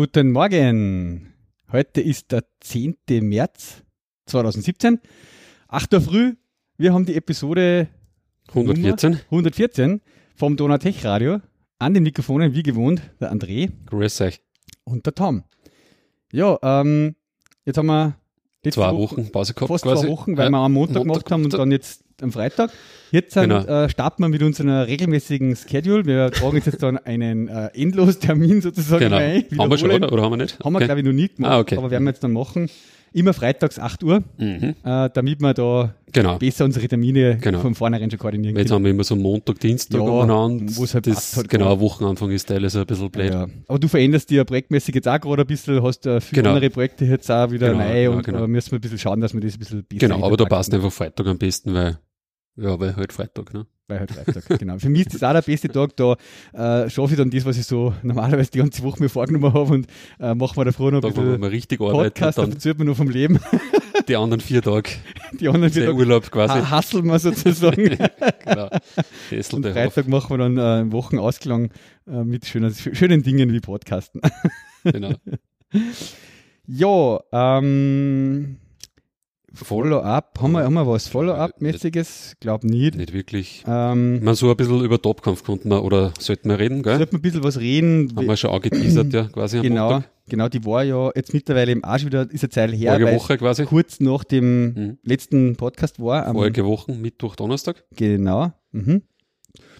Guten Morgen. Heute ist der 10. März 2017. 8 Uhr früh. Wir haben die Episode 114. 114 vom Donatech Radio. An den Mikrofonen, wie gewohnt, der André Grüß euch. und der Tom. Ja, ähm, jetzt haben wir Zwei Woche- Wochen Pause gehabt fast quasi. zwei Wochen, weil Ja. wir am Montag, Montag gemacht haben und dann jetzt am Freitag. Jetzt sind, Genau. äh, starten wir mit unserem regelmäßigen Schedule. Wir tragen jetzt dann einen äh, Endlostermin sozusagen Genau. ein. Haben wir schon, oder? Oder haben wir nicht? Haben wir, Okay. glaube ich, noch nie gemacht, Ah, okay. aber werden wir jetzt dann machen. Immer freitags 8 Uhr, Mhm. äh, damit wir da Genau. besser unsere Termine Genau. von vornherein schon koordinieren Weil Jetzt haben wir immer so Montag, Dienstag Ja, umeinander. wo es halt das, passt halt genau, gerade. Wochenanfang ist teilweise ein bisschen blöd. Ja. Aber du veränderst ja projektmäßig jetzt auch gerade ein bisschen, hast äh, viele Genau. andere Projekte jetzt auch wieder Genau, neu und äh, müssen wir ein bisschen schauen, dass wir das ein bisschen besser Genau, aber da passt einfach Freitag am besten, weil, ja, weil halt Freitag, ne? Weil halt Freitag, genau. Für mich ist das auch der beste Tag, da äh, schaffe ich dann das, was ich so normalerweise die ganze Woche mir vorgenommen habe und äh, machen wir davor noch Da, ein bisschen man richtig Podcast, dann erzählt man noch vom Leben. die anderen vier Tage, Die anderen der vier Urlaub quasi. Tage hasseln wir sozusagen. genau. Und euch auf. Freitag machen wir dann äh, einen Wochenausklang äh, mit schönen, schönen Dingen wie Podcasten. Genau. ja, ähm, Follow-up, haben wir, haben wir was Follow-up-mäßiges? Glaub nicht. Nicht wirklich. Ähm, Man so ein bisschen über Topkampf konnten wir, oder sollten wir reden, gell? Sollten wir ein bisschen was reden? Haben wir schon angeteasert, ja, quasi am genau, Montag. genau, die war ja jetzt mittlerweile im Arsch wieder, ist eine Zeit her, Vorige Woche quasi. kurz nach dem Mhm. letzten Podcast war. Am, Vorige Wochen, Mittwoch, Donnerstag. Genau. Mhm.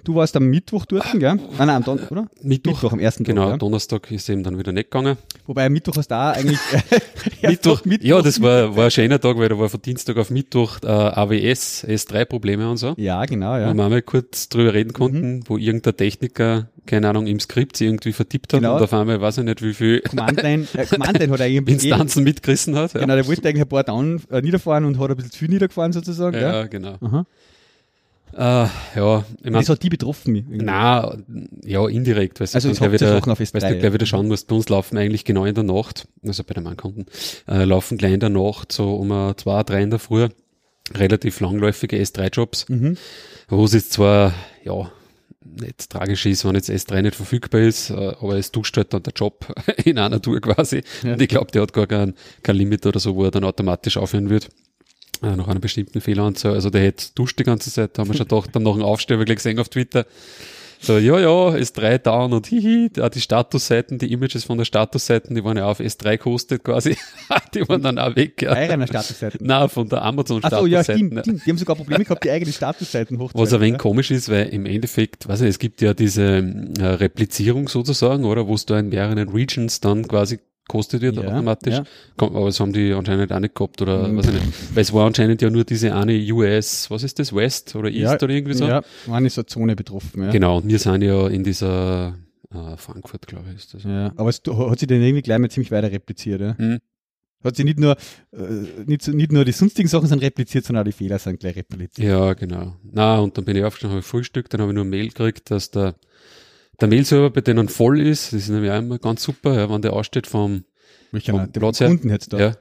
Du warst am Mittwoch dort, gell? Nein, nein, am Don oder? Mittwoch. Mittwoch, am ersten Genau, Tag. Ja? Donnerstag ist eben dann wieder nicht gegangen. Wobei am Mittwoch hast du auch eigentlich. erst Mittwoch, Mittwoch ja, das war, war ein schöner Tag, weil da war von Dienstag auf Mittwoch äh, AWS, S3-Probleme und so. Ja, genau, Wo ja. wir einmal kurz drüber reden konnten, wo irgendein Techniker, keine Ahnung, im Skript sie irgendwie vertippt hat Genau. und auf einmal weiß ich nicht, wie viel Command-Line, äh, Command-Line hat eigentlich. Instanzen mitgerissen hat. Ja, Genau, der wollte eigentlich ein paar down äh, niederfahren und hat ein bisschen zu viel niedergefahren sozusagen. ja, Ja. genau. Aha. Äh, ja, ich meine, Das hat die betroffen. irgendwie. na, ja, indirekt, weil Also du gleich wieder, weißt du, S3. gleich wieder schauen musst, bei uns laufen eigentlich genau in der Nacht, also bei den Mannkunden, äh, laufen gleich in der Nacht so um äh, zwei, drei in der Früh relativ langläufige S3-Jobs, Mhm. wo es jetzt zwar, ja, nicht tragisch ist, wenn jetzt S3 nicht verfügbar ist, äh, aber es duscht halt dann der Job in einer Tour quasi. Ja. Und ich glaube, der hat gar kein, kein Limit oder so, wo er dann automatisch aufhören wird. Äh, nach einer bestimmten Fehleranzahl. Also der hätte duscht die ganze Zeit, da haben wir schon gedacht, dann Aufstehen habe ich gleich gesehen auf Twitter. So, ja, ja, S3 down und hihi, auch die Statusseiten, die Images von der Statusseiten, die waren ja auf S3 gehostet quasi. die waren dann auch weg. Ja. Eigener Statusseiten. Nein, von der Amazon Achso, ja, Statusseiten. stimmt, stimmt. Die haben sogar Probleme gehabt, die eigenen Statusseiten hochzuhalten. Was ein wenig komisch ist, weil im Endeffekt, weiß ich, es gibt ja diese äh, Replizierung sozusagen, oder, wo es da in mehreren Regions dann quasi kostet wird Ja, automatisch. ja. Aber das haben die anscheinend auch nicht gehabt oder Mhm. weiß ich nicht. Weil es war anscheinend ja nur diese eine US, was ist das, West oder East ja, oder irgendwie so. Ja, waren ist so eine Zone betroffen. Ja. Genau, und wir sind ja in dieser äh, Frankfurt, glaube ich, ist das. Ja, aber es hat sich dann irgendwie gleich mal ziemlich weiter repliziert. Ja. Mhm. Hat sich nicht nur, äh, nicht, nicht nur die sonstigen Sachen sind repliziert, sondern auch die Fehler sind gleich repliziert. Ja, genau. Na, und dann bin ich aufgestanden, habe Frühstück, dann habe ich nur eine Mail gekriegt, dass der, der Mail-Server bei denen voll ist. Das ist nämlich auch immer ganz super, ja, wenn der aussteht vom, Welcher Vom der Platz her? Kunden jetzt da. ja,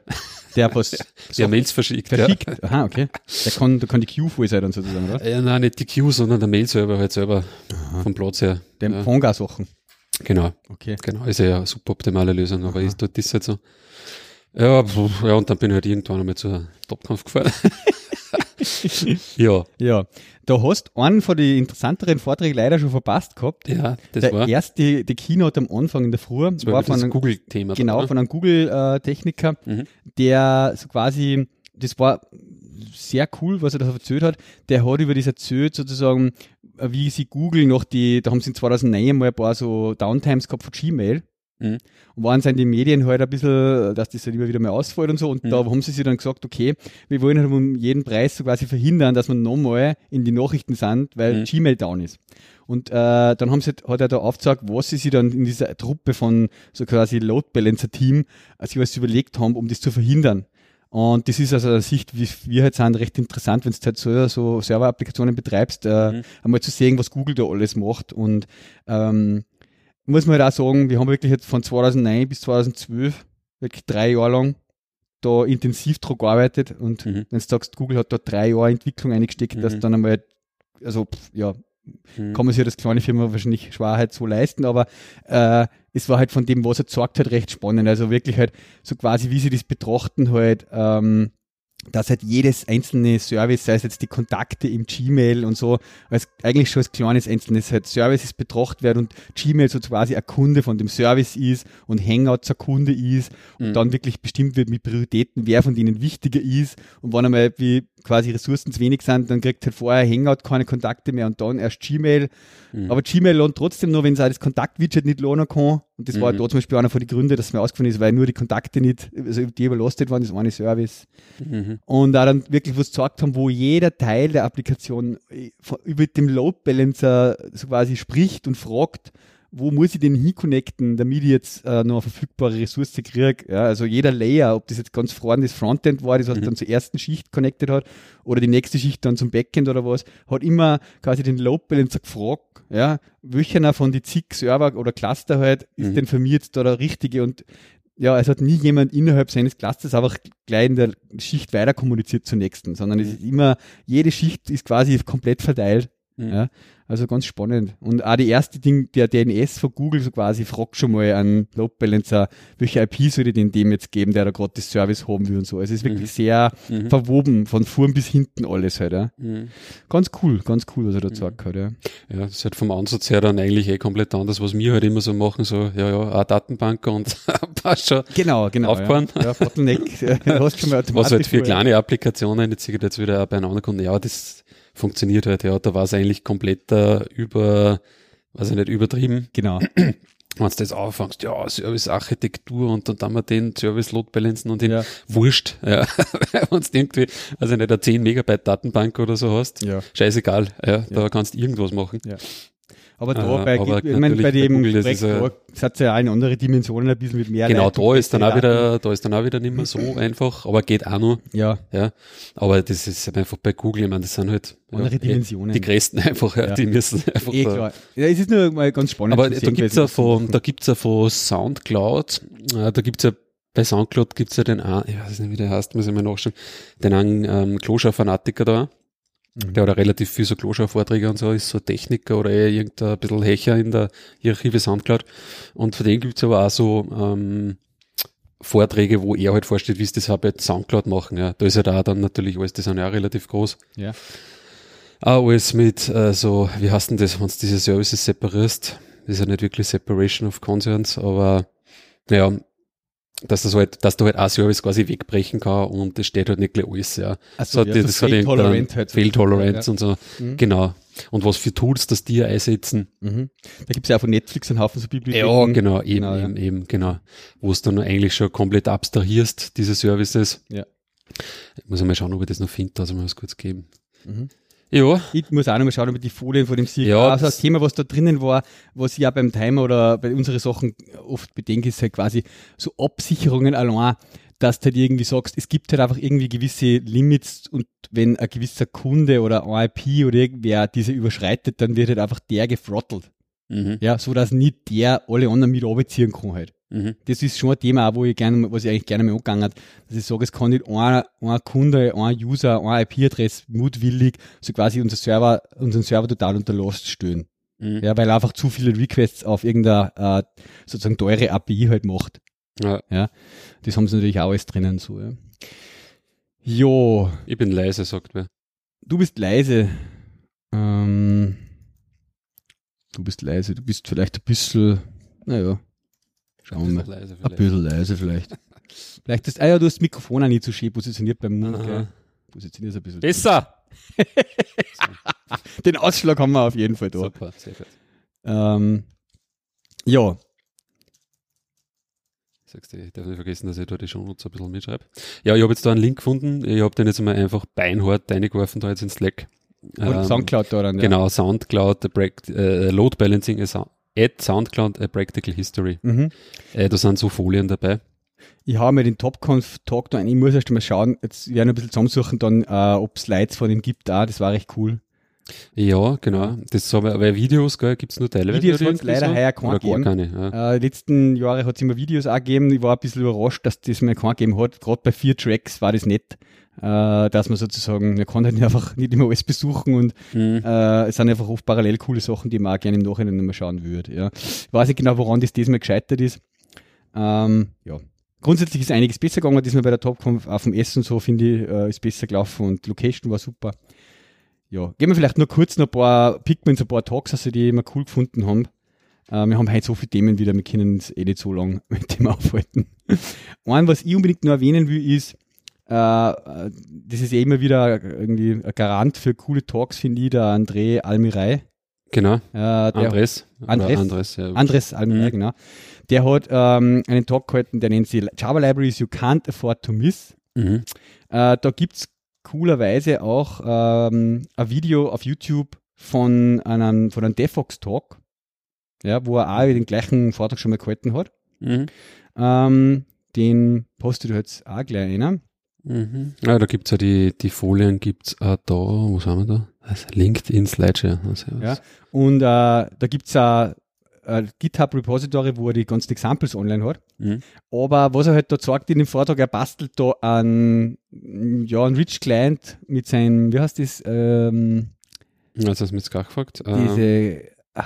Der was der Mails verschickt. verschickt. Aha, okay. Der kann, da kann die Queue voll sein dann sozusagen, oder? Ja. ja, nein, nicht die Queue, sondern der Mail-Server halt selber vom Platz her. Der ja, empfang auch Sachen. genau, Okay. genau. Ist ja eine super optimale Lösung, aber ist dort ist halt so. Ja, pf, ja, und dann bin ich halt irgendwann einmal zu Topkampf gefahren. ja, Ja. Da hast du einen von den interessanteren Vorträgen leider schon verpasst gehabt. ja, das der war, erste, die Keynote am Anfang in der Früh, das war, war von einem, Google-Thema. genau, oder? von einem Google-Techniker, Mhm. der so quasi, das war sehr cool, was er da erzählt hat. Der hat über das erzählt, sozusagen, wie sie Google noch die, da haben sie in 2009 mal ein paar so Downtimes gehabt von Gmail. Mhm. Und waren in den Medien halt ein bisschen, dass das halt immer wieder mal ausfällt und so. Und Mhm. da haben sie sich dann gesagt, okay, wir wollen halt um jeden Preis so quasi verhindern, dass wir nochmal in die Nachrichten sind, weil Mhm. Gmail down ist. Und äh, dann haben sie, hat er da aufgezeigt, was sie sich dann in dieser Truppe von so quasi Load Balancer Team äh, sich was überlegt haben, um das zu verhindern. Und das ist aus einer Sicht, wie wir halt sind, recht interessant, wenn du halt so, so Server-Applikationen betreibst, äh, Mhm. einmal zu sehen, was Google da alles macht. Und ähm, muss man halt auch sagen, wir haben wirklich jetzt von 2009 bis 2012, wirklich drei Jahre lang, da intensiv dran gearbeitet und Mhm. wenn du sagst, Google hat da drei Jahre Entwicklung eingesteckt, dass Mhm. dann einmal, also pff, ja, Mhm. kann man sich das kleine Firma wahrscheinlich schwer halt so leisten, aber äh, es war halt von dem, was er gesagt hat, recht spannend. Also wirklich halt so quasi, wie sie das betrachten halt, ähm, dass halt jedes einzelne Service, sei es jetzt die Kontakte im Gmail und so, als eigentlich schon als kleines einzelnes halt Services betrachtet wird und Gmail so quasi ein Kunde von dem Service ist und Hangouts ein Kunde ist und Mhm. dann wirklich bestimmt wird mit Prioritäten, wer von denen wichtiger ist und wenn einmal wie quasi Ressourcen zu wenig sind, dann kriegt halt vorher Hangout keine Kontakte mehr und dann erst Gmail. Mhm. Aber Gmail lohnt trotzdem noch, wenn es auch das Kontaktwidget nicht lohnen kann. Und das war Mhm. da zum Beispiel einer von den Gründen, dass mir ausgefallen ist, weil nur die Kontakte nicht, also die überlastet waren, das eine Service. Mhm. Und da dann wirklich was gesagt haben, wo jeder Teil der Applikation äh, über dem Load Balancer so quasi spricht und fragt, wo muss ich den hinconnecten, damit ich jetzt äh, noch eine verfügbare Ressource kriege. Ja, also jeder Layer, ob das jetzt ganz vorne das Frontend war, das was Mhm. dann zur ersten Schicht connected hat, oder die nächste Schicht dann zum Backend oder was, hat immer quasi den Load Balancer gefragt, ja, welcher von die zig Server oder Cluster halt ist Mhm. denn für mich jetzt da der richtige und ja, es hat nie jemand innerhalb seines Clusters einfach gleich in der Schicht weiter kommuniziert zur nächsten, sondern es Mhm. ist immer, jede Schicht ist quasi komplett verteilt. Mhm. Ja, also ganz spannend. Und auch die erste Ding, der DNS von Google so quasi fragt schon mal an Load Balancer, welche IP soll ich denn dem jetzt geben, der da gerade das Service haben will und so. Also es ist wirklich Mhm. sehr Mhm. verwoben, von vorn bis hinten alles halt. Ja. Mhm. Ganz cool, ganz cool, was er da Mhm. gesagt hat. Ja. Ja, das ist halt vom Ansatz her dann eigentlich eh komplett anders, was wir halt immer so machen, so, ja, ja, eine Datenbank und passt schon. Genau, genau. Aufgefahren. Ja, ja Bottleneck, äh, hast schon mal automatisch Was halt für kleine Applikationen, jetzt ich jetzt wieder auch bei einem anderen Kunden, ja, das funktioniert halt, ja, da war es eigentlich komplett äh, über, weiß ich nicht, übertrieben. Genau. Wenn du das anfängst, ja, Service-Architektur und dann wir den Service-Load balancen und den Ja. wurscht, ja. Wenn du irgendwie, also nicht eine 10 Megabyte Datenbank oder so hast, Ja. scheißegal, ja, da kannst du irgendwas machen. Aber da bei, aber ich meine, bei bei dem Google, das Projekt, ist ja- hat es ja auch in andere Dimensionen ein bisschen mit mehr Genau, Leuten, da ist dann auch wieder, da ist dann auch wieder nicht mehr so einfach, aber geht auch noch, Ja, ja. Aber das ist halt einfach bei Google, ich meine, das sind halt andere ja, Dimensionen. die größten einfach, ja, die müssen einfach eh da, klar. Ja, es ist nur mal ganz spannend. Aber da gibt's ja von, da gibt's ja von Soundcloud, äh, da gibt's ja bei Soundcloud gibt's ja den, einen- ich weiß nicht, wie der heißt, muss ich mal nachschauen, den einen ähm, Kloschau-Fanatiker da, Mhm. der hat relativ viel so Kloschau-Vorträge und so, ist so Techniker oder eher irgendein bisschen Hecher in der Hierarchie Soundcloud. Und von dem gibt's aber auch so ähm, Vorträge, wo er halt vorstellt, wie es das halt bei Soundcloud machen. Ja. Da ist ja da dann natürlich alles, die sind ja auch relativ groß. Ja. Auch alles mit äh, so, wie heißt denn das, wenn du diese Services separierst? Das ist ja nicht wirklich Separation of Concerns, aber naja, dass das halt, dass du halt ein Service quasi wegbrechen kann und es steht halt nicht gleich alles, ja. Also, So, ja, das, so halt. Fail-Tolerance Ja. und so. Mhm. Genau. Und was für Tools das die einsetzen. Mhm. Da gibt's ja auch von Netflix einen Haufen so Bibliotheken. Ja, genau, eben, Genau, ja. eben, eben, genau. Wo es dann eigentlich schon komplett abstrahierst, diese Services. Ja. Ich muss mal schauen, ob ich das noch finde, also mal was kurz geben. Mhm. Ja, Ich muss auch noch mal schauen, ob ich die Folien von dem Sieg. Ja, also das Thema, was da drinnen war, was ich ja beim Timer oder bei unseren Sachen oft bedenke, ist halt quasi so Absicherungen allein, dass du halt irgendwie sagst, es gibt halt einfach irgendwie gewisse Limits und wenn ein gewisser Kunde oder ein IP oder irgendwer diese überschreitet, dann wird halt einfach der gefrottelt. Mhm, Ja, so dass nicht der alle anderen mit runterziehen kann halt. mhm, Das ist schon ein Thema, wo ich gerne, was ich eigentlich gerne mal angegangen hat, dass ich sage, es kann nicht ein, ein Kunde, ein User, ein IP-Adress mutwillig so quasi unser Server, unseren Server total unter Last stellen. mhm. Ja, weil er einfach zu viele Requests auf irgendeine, äh, sozusagen teure API halt macht. ja. Das haben sie natürlich auch alles drinnen, so, ja. Jo, Ich bin leise, sagt wer. du bist leise. Ähm, du bist leise, du bist vielleicht ein bisschen, naja, schauen wir mal. leise Ein bisschen leise vielleicht. vielleicht ist, ah ja, du hast das Mikrofon auch nicht so schön positioniert beim Mund, gell? Positioniert es ein bisschen. Besser! Den Ausschlag haben wir auf jeden Fall da. Super, sehr gut. Ähm, ja, Sagst du, ich darf nicht vergessen, dass ich da die Shownotes ein bisschen mitschreibe. Ja, ich habe jetzt da einen Link gefunden. Ich habe den jetzt mal einfach beinhart reingeworfen da jetzt in Slack. Und Ähm, Soundcloud da dann, ja. Genau, Soundcloud, äh, Load Balancing, a Sou- add Soundcloud, a Practical History. Mhm. Äh, da sind so Folien dabei. Ich habe mir den TopConf-Talk da ein. Ich muss erst mal schauen, jetzt werden wir ein bisschen zusammensuchen, dann, äh, ob es Slides von ihm gibt. Ah, das war recht cool. Ja, genau. Das so, aber Videos gibt es nur teilweise. Videos hat's irgendwie leider so? heuer keinen gegeben. keine. Ja. Äh, letzten Jahre hat es immer Videos auch gegeben. Ich war ein bisschen überrascht, dass das mir keinen gegeben hat. Gerade bei vier Tracks war das nett, äh, dass man sozusagen, man kann halt nicht einfach nicht immer alles besuchen und Mhm. äh, es sind einfach oft parallel coole Sachen, die man auch gerne im Nachhinein nochmal schauen würde. Ja. Ich weiß nicht genau, woran das diesmal gescheitert ist. Ähm, ja. Grundsätzlich ist einiges besser gegangen, diesmal bei der Topkampf, auch vom Essen so, finde ich, äh, ist besser gelaufen und Location war super. Ja, gehen wir vielleicht nur kurz noch ein paar Pigments, ein paar Talks, also die wir cool gefunden haben. Äh, wir haben heute so viele Themen wieder, wir können uns eh nicht so lange mit dem aufhalten. Ein, was ich unbedingt noch erwähnen will, ist, das ist eh immer wieder irgendwie ein Garant für coole Talks, finde ich, der André Almirei. Genau. Äh, der Andres. Andres? Andres, ja. Andres Almirei, Mhm. genau. Der hat ähm, einen Talk gehalten, der nennt sich Java Libraries You Can't Afford to Miss. Mhm. Äh, da gibt's coolerweise auch ähm, ein Video auf YouTube von einem, von einem DevOps Talk, ja, wo er auch den gleichen Vortrag schon mal gehalten hat. Mhm. Ähm, den postet du jetzt auch gleich einer. Mhm. Ja, da gibt's ja die, die Folien, gibt's auch da, wo sind wir da? Also LinkedIn Slideshare. Also, Ja. Und äh, da gibt's auch ein GitHub-Repository, wo er die ganzen Examples online hat. Mhm. Aber was er halt da sagt in dem Vortrag, er bastelt da einen, ja, einen Rich Client mit seinem, wie heißt das, ähm, Also hast du mich jetzt gar gefragt. Ähm, diese ah,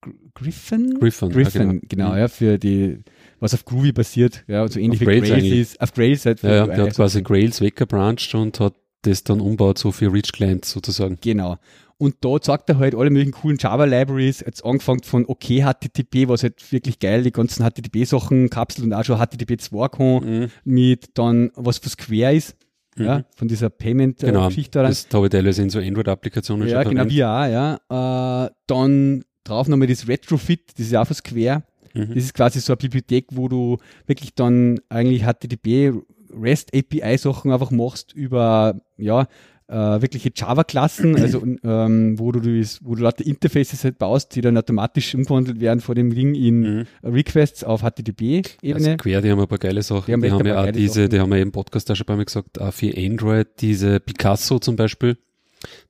Gr- Griffin? Griffin. Griffin, ja, genau, Mhm. ja, für die, was auf Groovy basiert, ja, so ähnlich Auf wie Grails Grails ist, auf Grails halt für Ja, ja, der hat quasi Grails weggebranched und hat das dann umbaut, so für Rich Clients sozusagen. Genau. Und da zeigt er halt alle möglichen coolen Java-Libraries, jetzt angefangen von OK HTTP, was halt wirklich geil, die ganzen HTTP-Sachen kapselt und auch schon HTTP 2 kann, Mhm. mit dann, was für Square ist, ja, Mhm. von dieser Genau, Payment-Geschichte daran. das habe ich teilweise in so Android-Applikationen Ja, schon genau, verwendet. wir auch, ja. Äh, dann drauf nochmal das Retrofit, das ist auch von Square. Mhm. Das ist quasi so eine Bibliothek, wo du wirklich dann eigentlich HTTP REST API Sachen einfach machst über, ja, äh, wirkliche Java-Klassen, also ähm, wo du das, wo du lauter Interfaces halt baust, die dann automatisch umgewandelt werden von dem Ding in Mhm. Requests auf HTTP-Ebene. Also Quer, die haben ein paar geile Sachen. Die haben Die haben, ja auch diese, Sachen. die haben wir im Podcast auch schon paar Mal gesagt, auch für Android, diese Picasso zum Beispiel.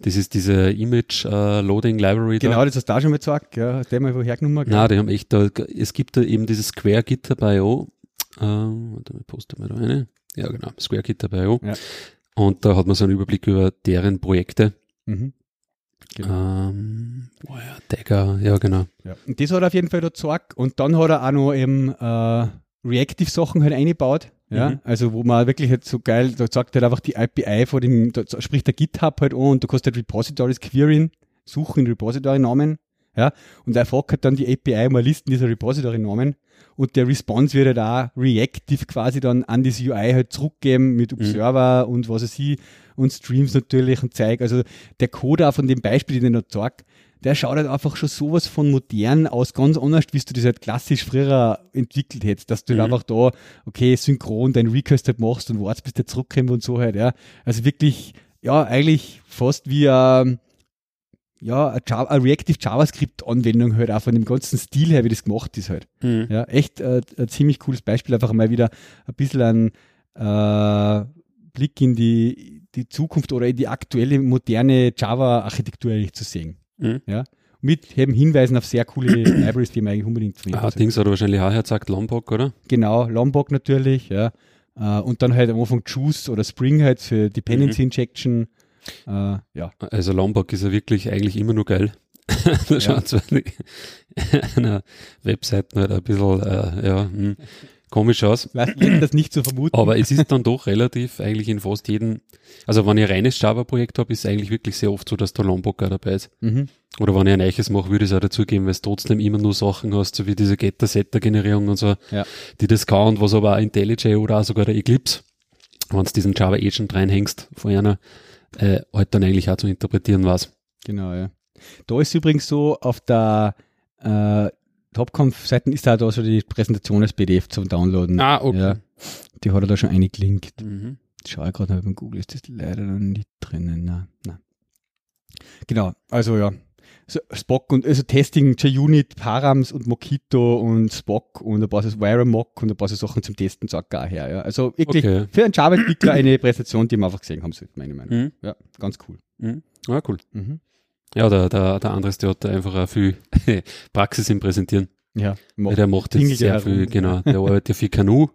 Das ist diese Image äh, Loading Library. genau, Da. das hast du auch schon mal gesagt, ja, hast du den mal woher genommen? gell? Na, die haben echt da, es gibt da eben dieses Square GitHub.io. Ähm, warte mal, poste mal da eine. Ja, genau, Square GitHub.io. Ja. Und da hat man so einen Überblick über deren Projekte. Mhm. Genau. Ähm, oh ja, Dagger, ja, genau. Ja. Und das hat er auf jeden Fall da gezeigt. Und dann hat er auch noch eben äh, Reactive-Sachen halt eingebaut. Ja, Mhm. also wo man wirklich halt so geil, da sagt halt einfach die API vor dem, da spricht der GitHub halt an und du kannst halt Repositories query, suchen, Repository-Namen. Ja, und er fragt halt dann die API eine Listen dieser Repository-Namen und der Response wird halt auch reactive quasi dann an das UI halt zurückgeben mit Observer und was weiß ich und Streams natürlich und Zeug. Also der Code auch von dem Beispiel, den er da zeigt, der schaut halt einfach schon sowas von modern aus, ganz anders, wie du das halt klassisch früher entwickelt hättest, dass du halt Mhm. einfach da, okay, synchron dein Request halt machst und wartest, bis der zurückkommt und so halt, ja. Also wirklich, ja, eigentlich fast wie ein, ja, eine, Java, eine Reactive JavaScript-Anwendung halt auch von dem ganzen Stil her, wie das gemacht ist halt. Mhm. Ja, echt äh, ein ziemlich cooles Beispiel, einfach mal wieder ein bisschen ein äh, Blick in die, die Zukunft oder in die aktuelle moderne Java-Architektur zu sehen. Mhm. Ja, mit eben Hinweisen auf sehr coole Libraries, die man eigentlich unbedingt verwenden Ah. Dings hat er wahrscheinlich auch gesagt, Lombok, oder? Genau, Lombok natürlich, ja. Äh, und dann halt am Anfang Juice oder Spring halt für Dependency Injection. Äh, ja, Also Lombok ist ja wirklich eigentlich immer nur geil. da schaut zwar die- einer Webseite halt ein bisschen, äh, ja, hm, komisch aus. weiß ich das nicht zu vermuten. Aber es ist dann doch relativ eigentlich in fast jedem, also wenn ich ein reines Java-Projekt habe, ist es eigentlich wirklich sehr oft so, dass der Lombok dabei ist. Mhm. Oder wenn ich ein Eiches mache, würde ich es auch dazugeben, weil es trotzdem immer nur Sachen hast, so wie diese Getter-Setter-Generierung und so, Ja. die das kann und was aber auch IntelliJ oder auch sogar der Eclipse, wenn du diesen Java Agent reinhängst von einer, äh, halt dann eigentlich auch zu interpretieren was. Genau, ja. Da ist übrigens so, auf der äh, Topconf-Seiten ist da, da so die Präsentation als PDF zum Downloaden. Ah, okay. Ja, die hat er da schon eingelinkt. Mhm. Schau ich gerade mal beim Google, ist das leider noch nicht drinnen. Nein, nein. Genau, also ja. So, Spock und also Testing, JUnit, Params und Mockito und Spock und ein paar so Wiremock und ein paar so Sachen zum Testen sagt gar her. Ja. Also wirklich Okay. für einen Java-Entwickler eine Präsentation, die man einfach gesehen haben sollte, meine Meinung. Mhm. Ja, ganz cool. Mhm. Ah, cool. Mhm. Ja, der, der, der Andres, der hat da einfach auch viel Praxis im Präsentieren. Ja, Weil der macht jetzt sehr viel, herum. genau. Der arbeitet ja viel Kanu.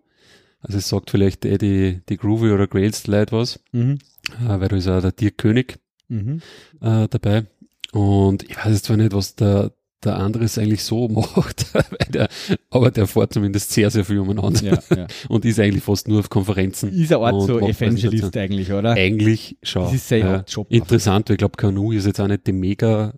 Also es sagt vielleicht eh die, die Groovy oder Grails Leute was, Mhm. äh, weil da ist auch der Dirk König Mhm. äh, dabei. Und ich weiß jetzt zwar nicht, was der, der Andres eigentlich so macht, der, aber der fährt zumindest sehr, sehr viel umeinander Ja, ja. und ist eigentlich fast nur auf Konferenzen. Ist Art Und so Evangelist eigentlich, oder? Eigentlich schon. Das ist sein ja. Hauptjob. Interessant, weil ich glaube, Kanu ist jetzt auch nicht die mega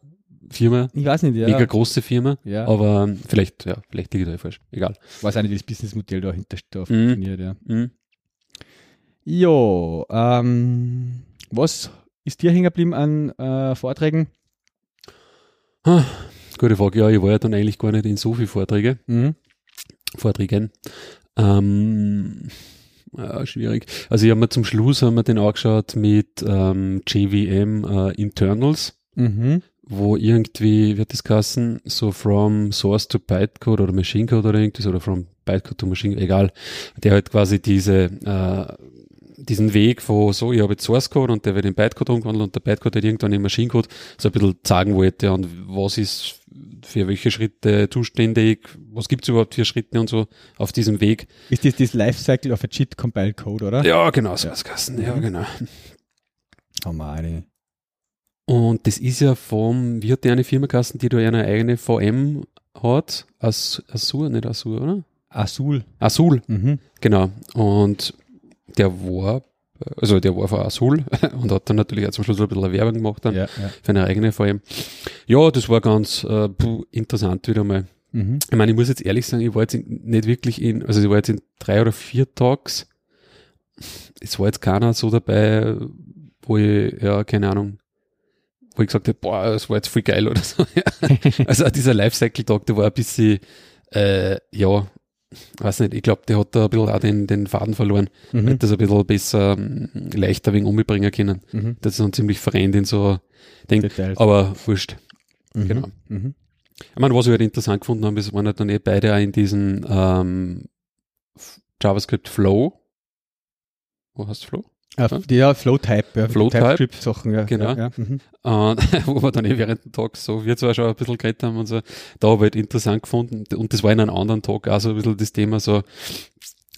Firma, Ich weiß nicht, ja. mega große Firma, ja. aber ähm, vielleicht, ja, vielleicht liege ich da falsch. Egal. weiß auch nicht, wie das Businessmodell dahinter da Mhm. funktioniert, ja. Mhm. Jo, ähm, was ist dir hängen geblieben an äh, Vorträgen? Gute Frage. Ja, ich war ja dann eigentlich gar nicht in so viel Vorträge, Mhm. Vorträgen. Ähm, ja, schwierig. Also ich habe mir zum Schluss haben wir den angeschaut mit ähm, JVM äh, Internals, Mhm. wo irgendwie, wird das heißen, so from Source to Bytecode oder Machine Code oder irgendwas oder from Bytecode to Machine, egal, der halt quasi diese äh, diesen Weg von so, ich habe jetzt Source Code und der wird in Bytecode umgewandelt und der Bytecode wird irgendwann in Machine Code so ein bisschen zeigen wollte und was ist für welche Schritte zuständig, was gibt's überhaupt für Schritte und so auf diesem Weg. Ist das das Lifecycle of a JIT Compiled Code, oder? Ja, genau, so Kassen, ja, Mhm. genau. Oh meine. Und das ist ja vom, wie hat die eine Firma Kassen, die da eine eigene VM hat? Azure, nicht Azure, oder? Azul. Azul, Mhm. genau. Und der war, also der war von Azul und hat dann natürlich auch zum Schluss ein bisschen Werbung gemacht dann Ja, ja. für eine eigene VM. Ja, das war ganz äh, interessant wieder mal. Mhm. Ich meine, ich muss jetzt ehrlich sagen, ich war jetzt in, nicht wirklich in, also ich war jetzt in drei oder vier Tags. Es war jetzt keiner so dabei, wo ich, ja, keine Ahnung, wo ich gesagt habe, boah, das war jetzt voll geil oder so. Also dieser Lifecycle-Tag, der war ein bisschen, äh, ja, weiß nicht, ich glaube, der hat da ein bisschen auch den, den Faden verloren. Mhm. Hätte das ein bisschen besser, ähm, leichter wegen umbringen können. Mhm. Das ist dann ziemlich verrennt in so Ding. Aber wurscht. Mhm. genau. Mhm. Ich meine, was wir halt interessant gefunden haben, ist, waren halt dann eh beide auch in diesen ähm, JavaScript Flow. Wo hast du Flow? Ah, Ja. ja, Flow-Type, ja. Flow-Type. TypeScript-Sachen, ja. Genau. Ja, ja. Mhm. Äh, wo wir dann eh während dem Tag so, wir zwar schon ein bisschen geredet haben und so, da habe ich halt interessant gefunden. Und das war in einem anderen Tag auch so ein bisschen das Thema so,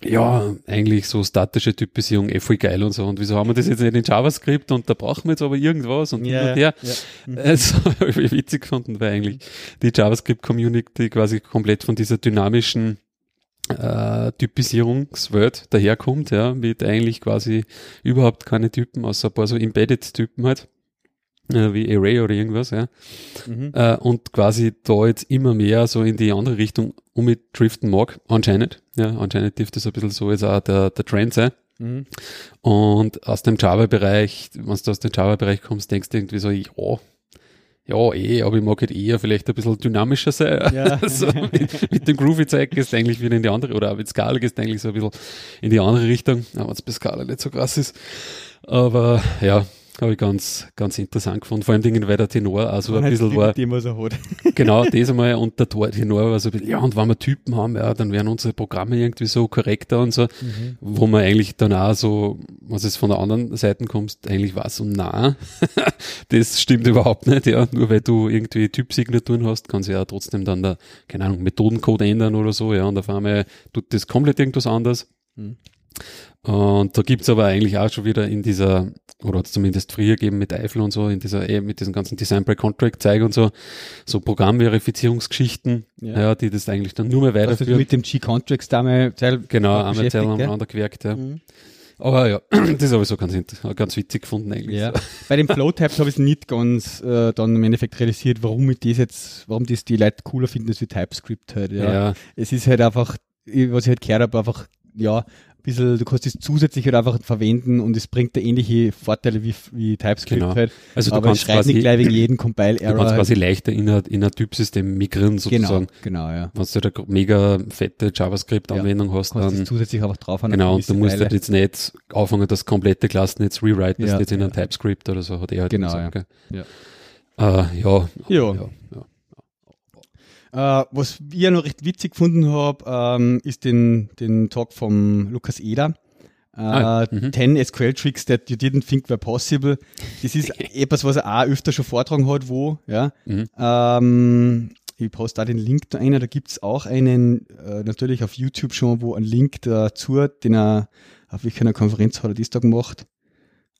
ja, eigentlich so statische Typisierung, eh voll geil und so. Und wieso haben wir das jetzt nicht in JavaScript und da brauchen wir jetzt aber irgendwas und hin Ja, und her. ja. Mhm. Also, witzig gefunden, weil eigentlich die JavaScript-Community quasi komplett von dieser dynamischen äh, Typisierungswelt daherkommt, ja, mit eigentlich quasi überhaupt keine Typen, außer ein paar so Embedded-Typen halt, äh, wie Array oder irgendwas, ja. Mhm. Äh, und quasi da jetzt immer mehr so in die andere Richtung um mit driften mag, anscheinend. Ja, anscheinend dürfte es ein bisschen so jetzt auch der, der Trend sein. Mhm. Und aus dem Java-Bereich, wenn du aus dem Java-Bereich kommst, denkst du irgendwie so, ja, ja, eh, aber ich mag halt eher vielleicht ein bisschen dynamischer sein. Ja. so, mit, mit dem Groovy-Zeug gehst du eigentlich wieder in die andere, oder auch mit Scala gehst du eigentlich so ein bisschen in die andere Richtung, wenn es bei Scala nicht so krass ist. Aber ja, habe ich ganz, ganz interessant gefunden. Vor allem Dingen, weil der Tenor auch so ein bisschen war, Die man so hat. genau, das einmal und der Tor- Tenor war so ein bisschen, ja, und wenn wir Typen haben, ja, dann werden unsere Programme irgendwie so korrekter und so, Mhm. wo man eigentlich dann auch so, was es von der anderen Seite kommst, eigentlich war so, na, das stimmt überhaupt nicht, ja, nur weil du irgendwie Typsignaturen hast, kann sich ja trotzdem dann der, keine Ahnung, Methodencode ändern oder so, ja, und auf einmal tut das komplett irgendwas anders. Mhm. Und da gibt's aber eigentlich auch schon wieder in dieser, oder hat es zumindest früher gegeben mit Eiffel und so, in dieser, eh, mit diesem ganzen Design by Contract Zeig und so, so Programmverifizierungsgeschichten, Ja. ja. die das eigentlich dann nur mehr weiterführen. mit dem G-Contracts da mal Teil Genau, einmal gell? aneinander gewerkt, ja. Mhm. Aber ja, das habe ich so ganz, ganz witzig gefunden eigentlich. Ja. Bei den Flow-Types habe ich es nicht ganz äh, dann im Endeffekt realisiert, warum ich das jetzt, warum das die Leute cooler finden als wie TypeScript halt. Ja. Ja, Es ist halt einfach, was ich halt gehört habe, einfach, ja, ein bisschen, du kannst es zusätzlich halt einfach verwenden und es bringt da ähnliche Vorteile wie, wie TypeScript Genau. halt. also du aber es kannst nicht quasi, gleich wegen jedem du Compile-Error. kannst halt. quasi leichter in ein, in ein Typsystem migrieren Genau, sozusagen. genau, ja. Wenn du da mega fette JavaScript-Anwendung hast, Du kannst dann es zusätzlich einfach drauf haben. Genau, und du musst halt jetzt nicht anfangen, das komplette Klassen jetzt rewriten, das Ja, jetzt in ja. TypeScript oder so, hat er halt Genau, gesagt, ja. Äh, ja. Ja. ja, ja. Äh, was ich ja noch recht witzig gefunden habe, ähm, ist den, den Talk vom Lukas Eder. Uh, Ah, mhm. 10 SQL Tricks that you didn't think were possible. Das ist etwas, was er auch öfter schon vortragen hat, wo, ja. Mhm. Ähm, ich poste da den Link da rein, da gibt's auch einen, äh, natürlich auf YouTube schon, wo ein Link dazu, den er auf welcher Konferenz hat er das da gemacht.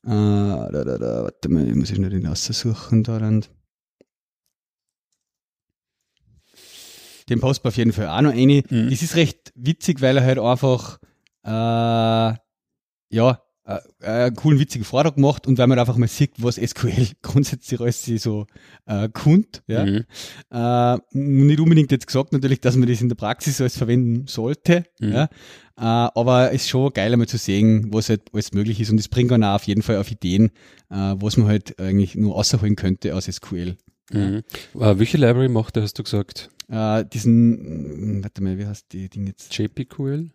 Äh, da, da, da, warte mal, ich muss ich noch den aussuchen da dann. Den wir auf jeden Fall auch noch eine. Mhm. Das ist recht witzig, weil er halt einfach, äh, ja, äh, einen coolen, witzigen Vortrag macht und weil man einfach mal sieht, was SQL grundsätzlich alles so äh, kund, ja. Mhm. Äh, nicht unbedingt jetzt gesagt natürlich, dass man das in der Praxis alles verwenden sollte, Mhm. ja. Äh, aber es ist schon geil einmal zu sehen, was halt alles möglich ist und es bringt dann auch auf jeden Fall auf Ideen, äh, was man halt eigentlich nur außerholen könnte aus SQL. Mhm. Äh, welche Library macht er, hast du gesagt? Äh, diesen, warte mal, wie heißt die Ding jetzt? JPQL?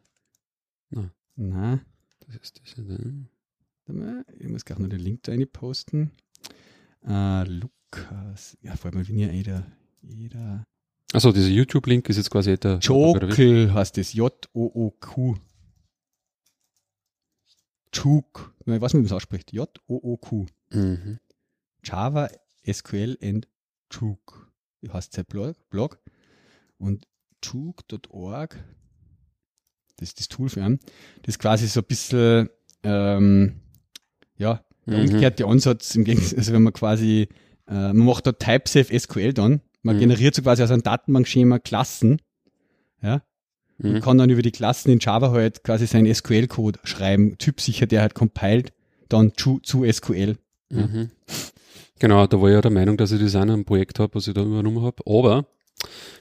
Na, Das ist das. ja, ne? warte mal, ich muss gleich noch den Link da rein posten. Äh, Lukas, ja, vor allem, wenn ja jeder, jeder, Achso, dieser YouTube-Link ist jetzt quasi der. Jokel heißt es, J-O-O-Q. Juk, ich weiß nicht, wie man es ausspricht, J-O-O-Q. Mhm. Java, SQL and Juke. Wie heißt sein Blog? Blog? Und juke.org, das ist das Tool für ihn, das ist quasi so ein bisschen, ähm, ja, der Mhm. umgekehrte Ansatz im Gegensatz, also wenn man quasi, äh, man macht da TypeSafe SQL dann, man Mhm. generiert so quasi aus einem Datenbankschema Klassen, ja, und Mhm. kann dann über die Klassen in Java halt quasi seinen SQL-Code schreiben, typsicher, der halt compiled, dann zu, zu SQL. Ja. Mhm. Genau, da war ich ja der Meinung, dass ich das auch noch ein Projekt habe, was ich da übernommen habe. Aber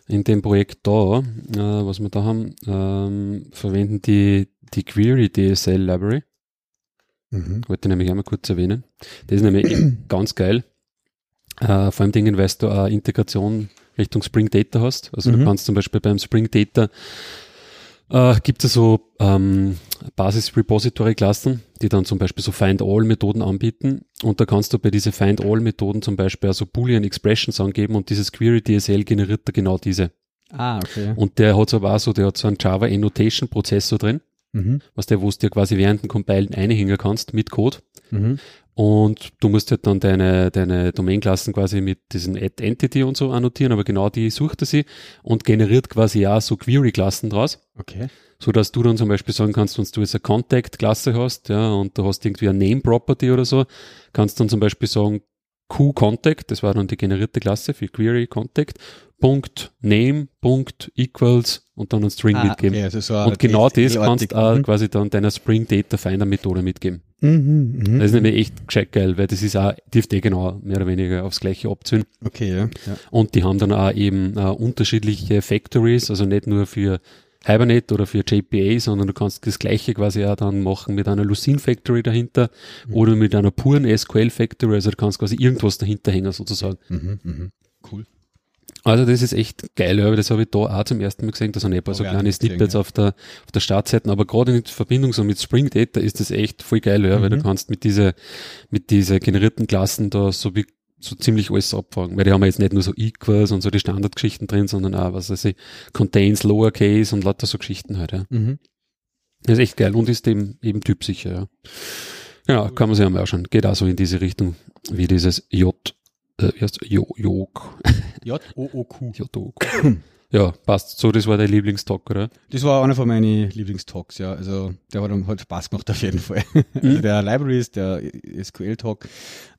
in dem Projekt da, äh, was wir da haben, ähm, verwenden die, die Query DSL Library. Mhm. Wollte ich nämlich einmal kurz erwähnen. Das ist nämlich ganz geil. Äh, vor allem Dingen, weil du eine Integration Richtung Spring Data hast. Also Mhm. du kannst zum Beispiel beim Spring Data äh, gibt es so ähm, Basis-Repository-Klassen, die dann zum Beispiel so Find-All-Methoden anbieten. Und da kannst du bei diese Find-All-Methoden zum Beispiel also Boolean Expressions angeben und dieses Query DSL generiert da genau diese. Ah, okay. Und der hat aber auch so, der hat so einen Java Annotation Prozessor drin, Mhm. was der, wo du dir quasi während dem Compilen einhängen kannst mit Code. Mhm. Und du musst halt dann deine, deine Domain-Klassen quasi mit diesen Add Entity und so annotieren, aber genau die sucht er sie und generiert quasi ja so Query-Klassen draus, Okay. So dass du dann zum Beispiel sagen kannst, wenn du jetzt eine Contact-Klasse hast, ja, und du hast irgendwie eine Name-Property oder so, kannst dann zum Beispiel sagen, Q-Contact, das war dann die generierte Klasse für Query Contact, Punkt Name, Punkt Equals und dann ein String Ah, mitgeben. okay, also so Und genau das kannst du auch Mhm. quasi dann deiner Spring Data Finder Methode mitgeben. Mhm, mhm. Das ist nämlich echt gescheit geil, weil das ist auch, dürfte eh genau mehr oder weniger aufs gleiche abziehen. Okay, ja. ja. Und die haben dann auch eben äh, unterschiedliche Factories, also nicht nur für Hibernate oder für JPA, sondern du kannst das gleiche quasi auch dann machen mit einer Lucene Factory dahinter oder mit einer puren SQL Factory, also du kannst quasi irgendwas dahinter hängen sozusagen. Mhm, mhm. Cool. Also das ist echt geil, ja, aber das habe ich da auch zum ersten Mal gesehen, da sind ein paar so kleine Snippets ja. auf der, auf der Startseite, aber gerade in Verbindung so mit Spring Data ist das echt voll geil, ja, weil du Mhm. kannst mit diese, mit diese generierten Klassen da so wie, so ziemlich alles abfragen, weil die haben ja jetzt nicht nur so Equals und so die Standardgeschichten drin, sondern auch, was weiß ich, Contains, Lowercase und lauter so Geschichten halt, ja. Mhm. Das ist echt geil und ist eben, eben typsicher, ja. Ja, kann man sich einmal anschauen. Geht auch so in diese Richtung, wie dieses J, äh, wie heißt Jo, Jog, J-O-O-Q. Jodok. Ja, passt. So, das war dein Lieblingstalk, oder? Das war einer von meinen Lieblingstalks, ja. Also der hat halt Spaß gemacht auf jeden Fall. Also der Libraries, der SQL-Talk.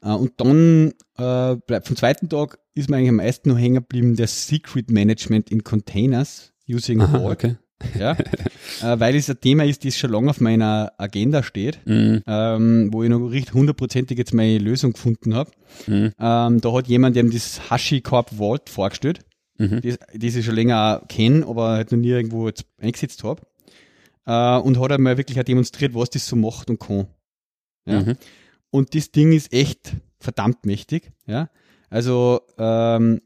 Äh, Und dann äh, bleibt vom zweiten Tag ist mir eigentlich am meisten noch hängen geblieben, der Secret Management in Containers using Aha, Vault. okay. Ja. äh, weil es ein Thema ist, das schon lange auf meiner Agenda steht. Mhm. ähm, wo ich noch richtig hundertprozentig jetzt meine Lösung gefunden habe. Mhm. Ähm, da hat jemand eben das HashiCorp Vault vorgestellt, Mhm. das ich schon länger auch kenne, aber halt noch nie irgendwo jetzt eingesetzt habe. Äh, und hat einmal wirklich auch demonstriert, was das so macht und kann. Ja. Mhm. Und das Ding ist echt verdammt mächtig. Ja. Also ähm,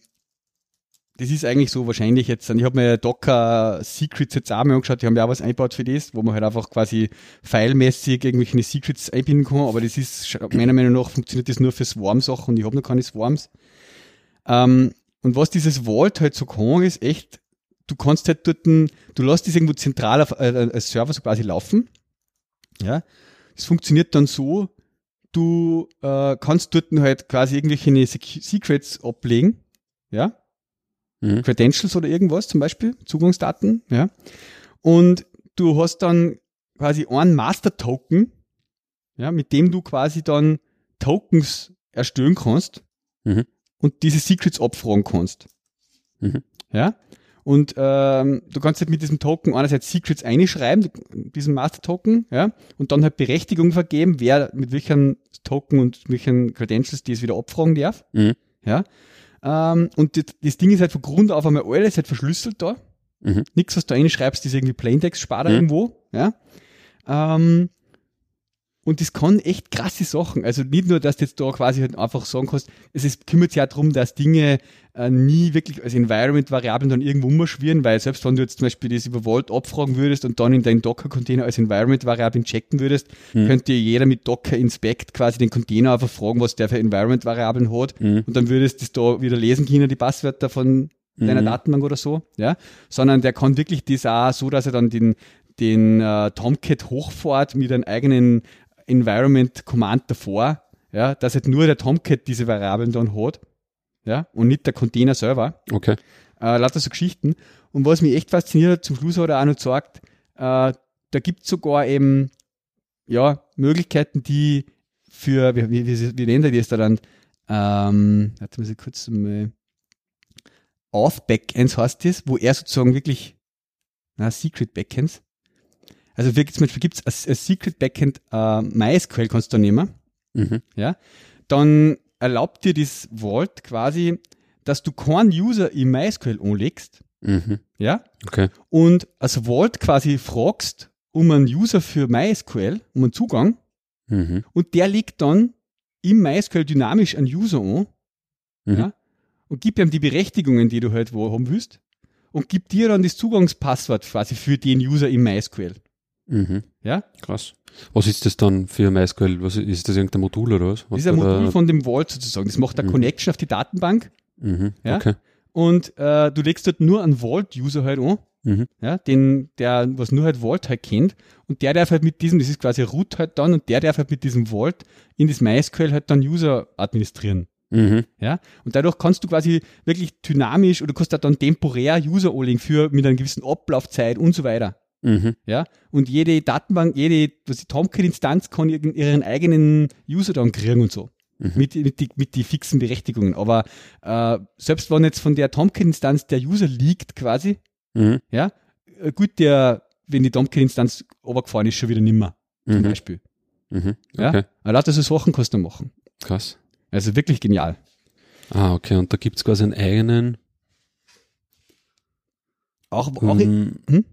das ist eigentlich so wahrscheinlich jetzt, ich habe mir Docker Secrets jetzt auch mal angeschaut, die haben ja auch was eingebaut für das, wo man halt einfach quasi filemäßig irgendwelche Secrets einbinden kann, aber das ist, meiner Meinung nach funktioniert das nur für Swarm-Sachen und ich habe noch keine Swarms. Ähm, und was dieses Vault halt so kann, ist echt, du kannst halt dort, ein- du lässt das irgendwo zentral auf äh, als Server so quasi laufen, ja, es funktioniert dann so, du äh, kannst dort halt quasi irgendwelche Sec- Secrets ablegen, ja, Mhm. Credentials oder irgendwas zum Beispiel, Zugangsdaten, ja. Und du hast dann quasi einen Master-Token, ja, mit dem du quasi dann Tokens erstellen kannst Mhm. Und diese Secrets abfragen kannst. Mhm. Ja. Und ähm, du kannst halt mit diesem Token einerseits Secrets einschreiben, diesen Master-Token, ja, und dann halt Berechtigung vergeben, wer mit welchen Token und welchen Credentials die es wieder abfragen darf. Mhm. Ja. Ähm, und das, das Ding ist halt von Grund auf einmal alles halt verschlüsselt da. Mhm. Nichts, was du reinschreibst, ist irgendwie Plaintext-Sparer Mhm. irgendwo. Ja. Ähm, und das kann echt krasse Sachen. Also nicht nur, dass du jetzt da quasi halt einfach sagen kannst, es ist, kümmert sich ja darum, dass Dinge äh, nie wirklich als Environment-Variablen dann irgendwo umschwirren, weil selbst wenn du jetzt zum Beispiel das über Vault abfragen würdest und dann in deinen Docker-Container als Environment-Variablen checken würdest, Mhm. könnte jeder mit Docker Inspect quasi den Container einfach fragen, was der für Environment-Variablen hat. Mhm. Und dann würdest du das da wieder lesen können, die Passwörter von deiner Mhm. Datenbank oder so, ja, sondern der kann wirklich das auch so, dass er dann den, den äh, Tomcat hochfährt mit einem eigenen Environment Command davor, ja, dass halt nur der Tomcat diese Variablen dann hat, ja, und nicht der Container selber. Okay. Äh, lauter so Geschichten. Und was mich echt fasziniert hat, zum Schluss hat er auch noch gesagt, äh, da gibt es sogar eben, ja, Möglichkeiten, die für, wie, wie, wie, wie nennt er das da dann? Ähm, warte mal kurz mal. Auth Backends heißt das, wo er sozusagen wirklich, na, Secret Backends. Also wirklich, zum Beispiel gibt es ein Secret Backend äh, MySQL kannst du nehmen Mhm. ja, dann erlaubt dir das Vault quasi, dass du keinen User im MySQL anlegst, Mhm. ja, Okay. und als Vault quasi fragst um einen User für MySQL, um einen Zugang, Mhm. und der legt dann im MySQL dynamisch einen User an, Mhm. ja, und gibt ihm die Berechtigungen, die du halt wo haben willst, und gibt dir dann das Zugangspasswort quasi für den User im MySQL, Mhm. ja. Krass. Was ist das dann für MySQL? Was, ist das irgendein Modul oder was? Das ist ein Modul von dem Vault sozusagen. Das macht eine Mhm. Connection auf die Datenbank Mhm. Ja. Okay. und äh, du legst dort nur einen Vault-User halt an, Mhm. ja, den, der, was nur halt Vault halt kennt, und der darf halt mit diesem, das ist quasi Root halt dann, und der darf halt mit diesem Vault in das MySQL halt dann User administrieren. Mhm. Ja, und dadurch kannst du quasi wirklich dynamisch oder kannst da dann temporär User anlegen für mit einer gewissen Ablaufzeit und so weiter. Mhm. Ja, und jede Datenbank, jede, Tomcat-Instanz kann ihren, eigenen User dann kriegen und so. Mhm. Mit, mit, die, mit die fixen Berechtigungen. Aber äh, selbst wenn jetzt von der Tomcat-Instanz der User liegt quasi, Mhm. ja, äh, gut, der, wenn die Tomcat-Instanz runtergefahren ist, schon wieder nimmer, zum Mhm. Beispiel. Mhm. Ja, Okay. aber lauter so Sachen kannst du machen. Krass. Also wirklich genial. Ah, okay. Und da gibt's quasi einen eigenen. Auch, auch hm?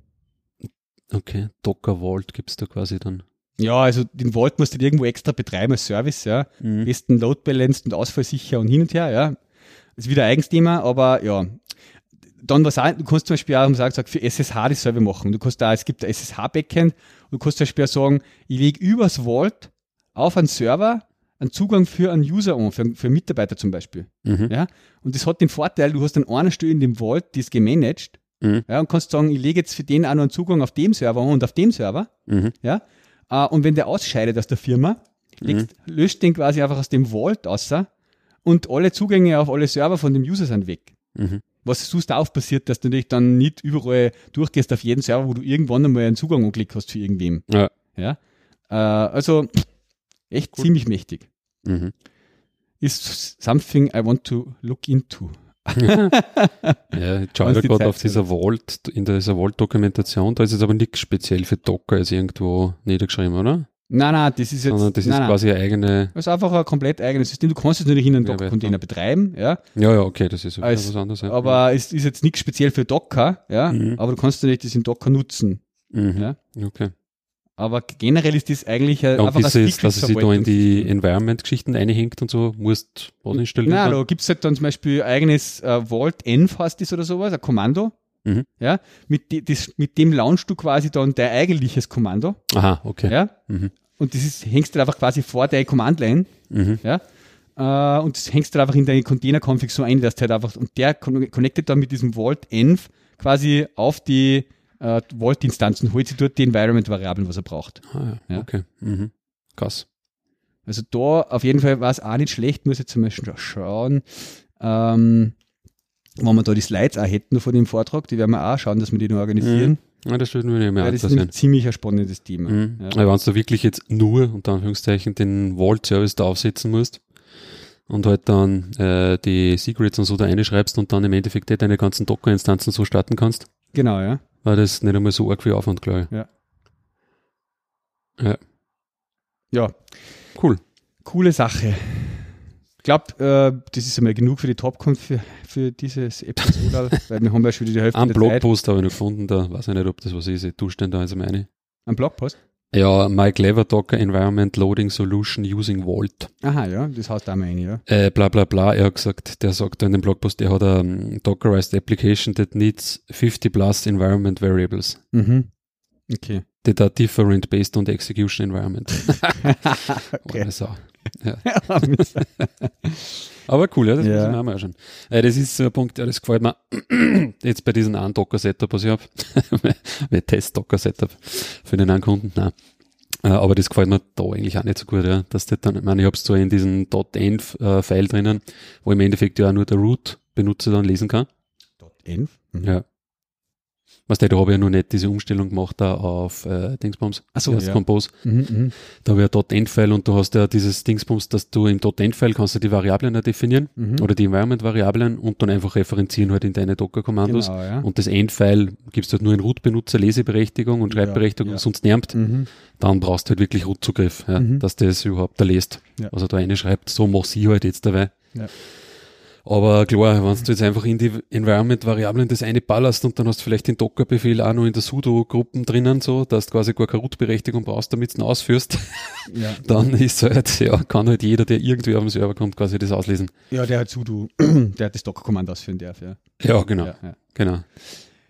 Okay, Docker Vault gibt's da quasi dann. ja, also den Vault musst du irgendwo extra betreiben als Service, ja. Mhm. besten Load balanced und ausfallsicher und hin und her, ja. Ist wieder ein eigenes Thema, aber ja. Dann was auch, du kannst zum Beispiel auch, um sagen, für SSH dasselbe machen. Du kannst da, es gibt ein SSH-Backend und du kannst zum Beispiel auch sagen, ich lege übers Vault auf einen Server einen Zugang für einen User an, für, für einen Mitarbeiter zum Beispiel. Mhm. Ja. Und das hat den Vorteil, du hast an einer Stelle in dem Vault, die ist gemanagt, Mhm. ja, und kannst sagen, ich lege jetzt für den auch noch einen Zugang auf dem Server und auf dem Server. Mhm. Ja? Äh, und wenn der ausscheidet aus der Firma, legst, löscht den quasi einfach aus dem Vault außer und alle Zugänge auf alle Server von dem User sind weg. Mhm. Was sonst auch passiert, dass du natürlich dann nicht überall durchgehst auf jeden Server, wo du irgendwann einmal einen Zugang angeklickt hast für irgendwem. Ja. Ja? Äh, also echt ziemlich mächtig. Mhm. Ist something I want to look into. Ja, ich schaue Wenn's da die gerade auf dieser Vault, in dieser Vault-Dokumentation, da ist jetzt aber nichts speziell für Docker ist irgendwo niedergeschrieben, oder? Nein, nein, das ist jetzt Sondern das ist nein, nein. quasi eine eigene. Das ist einfach ein komplett eigenes System. Du kannst es natürlich in einem Docker-Container betreiben, ja. Ja, ja, okay, das ist Als- was anderes. Ja. Aber es ist jetzt nichts speziell für Docker, ja. Mhm. Aber du kannst natürlich das in Docker nutzen. mhm. ja. Okay. Aber generell ist das eigentlich ein- Ja, einfach das ein ist, dass es sich da in die. Environment-Geschichten einhängt und so, musst was installieren. Nein, da gibt's halt dann zum Beispiel ein eigenes äh, Vault Env heißt das oder sowas, ein Kommando. Mhm. Ja, mit, die, das, mit dem launchst du quasi dann dein eigentliches Kommando. Aha, okay. Ja, Mhm. und das ist, hängst du einfach quasi vor deine Command-Line. Mhm. Ja, äh, und das hängst du einfach in deine Container-Config so ein, dass du halt einfach, und der con- connectet dann mit diesem Vault Env quasi auf die äh, Vault-Instanzen, holt sich dort die Environment-Variablen, was er braucht. Ah, ja. Ja. Okay. Mhm. krass. Also da auf jeden Fall war es auch nicht schlecht, muss ich zum Beispiel schauen. Ähm, wenn wir da die Slides auch hätten von dem Vortrag, die werden wir auch schauen, dass wir die noch organisieren. Ja, das würde mir mehr Weil das ist nämlich ziemlich ein spannendes Thema. Mhm. Ja. Aber wenn du wirklich jetzt nur, unter Anführungszeichen, den Vault-Service da aufsetzen musst und halt dann äh, die Secrets und so da reinschreibst und dann im Endeffekt eh deine ganzen Docker-Instanzen so starten kannst, Genau, ja. War das nicht einmal so arg viel Aufwand, glaube ich. Ja, Cool. coole Sache. Ich glaube, äh, das ist einmal genug für die TopCon für, für dieses Episode, weil wir haben ja schon wieder die Hälfte Ein. Blogpost habe ich noch gefunden, da weiß ich nicht, ob das was ist. Ich tue da also meine. Ein Blogpost? Ja, My Clever Docker Environment Loading Solution Using Vault. Aha, ja, das haust da mal rein, ja. Äh, bla bla bla, er hat gesagt, der sagt da in dem Blogpost, er hat a um, Dockerized application that needs 50 plus environment variables Mhm. Okay. that are different based on the execution environment. okay. Also, aber cool, ja, das Ja. müssen wir auch mal anschauen. Äh, das ist so ein Punkt, ja, das gefällt mir jetzt bei diesem einen Docker-Setup, was ich habe. mein Test-Docker-Setup für den einen Kunden, nein. Äh, aber das gefällt mir da eigentlich auch nicht so gut, ja. Dass das dann, ich meine, ich habe es zwar in diesem .env-File drinnen, wo ich im Endeffekt ja auch nur der Root-Benutzer dann lesen kann. Env? Mhm. Ja. Was da habe ich ja noch nicht diese Umstellung gemacht da auf äh, Dingsbums. Ach so, Erst ja. Compose. Mhm, mhm. Da habe ich ein .env-File und du hast ja dieses Dingsbums, dass du im .env-File kannst du die Variablen ja definieren Mhm. oder die Environment-Variablen und dann einfach referenzieren halt in deine Docker-Kommandos. Genau, ja. Und das End-File gibst du halt nur in Root-Benutzer Leseberechtigung und Ja, Schreibberechtigung ja. und sonst nervt. Mhm. Dann brauchst du halt wirklich Root-Zugriff, ja, Mhm. dass das überhaupt da liest. Ja. Also da eine schreibt, so mach sie halt jetzt dabei. Ja. Aber klar, wenn du jetzt einfach in die Environment-Variablen das eine ballerst und dann hast du vielleicht den Docker-Befehl auch noch in der Sudo-Gruppen drinnen, so, dass du quasi gar keine Root-Berechtigung brauchst, damit du ihn ausführst, Ja. dann ist halt, ja, kann halt jeder, der irgendwie auf den Server kommt, quasi das auslesen. ja, der hat Sudo, der hat das Docker-Kommando ausführen darf, ja. Ja, genau, Ja, ja. genau.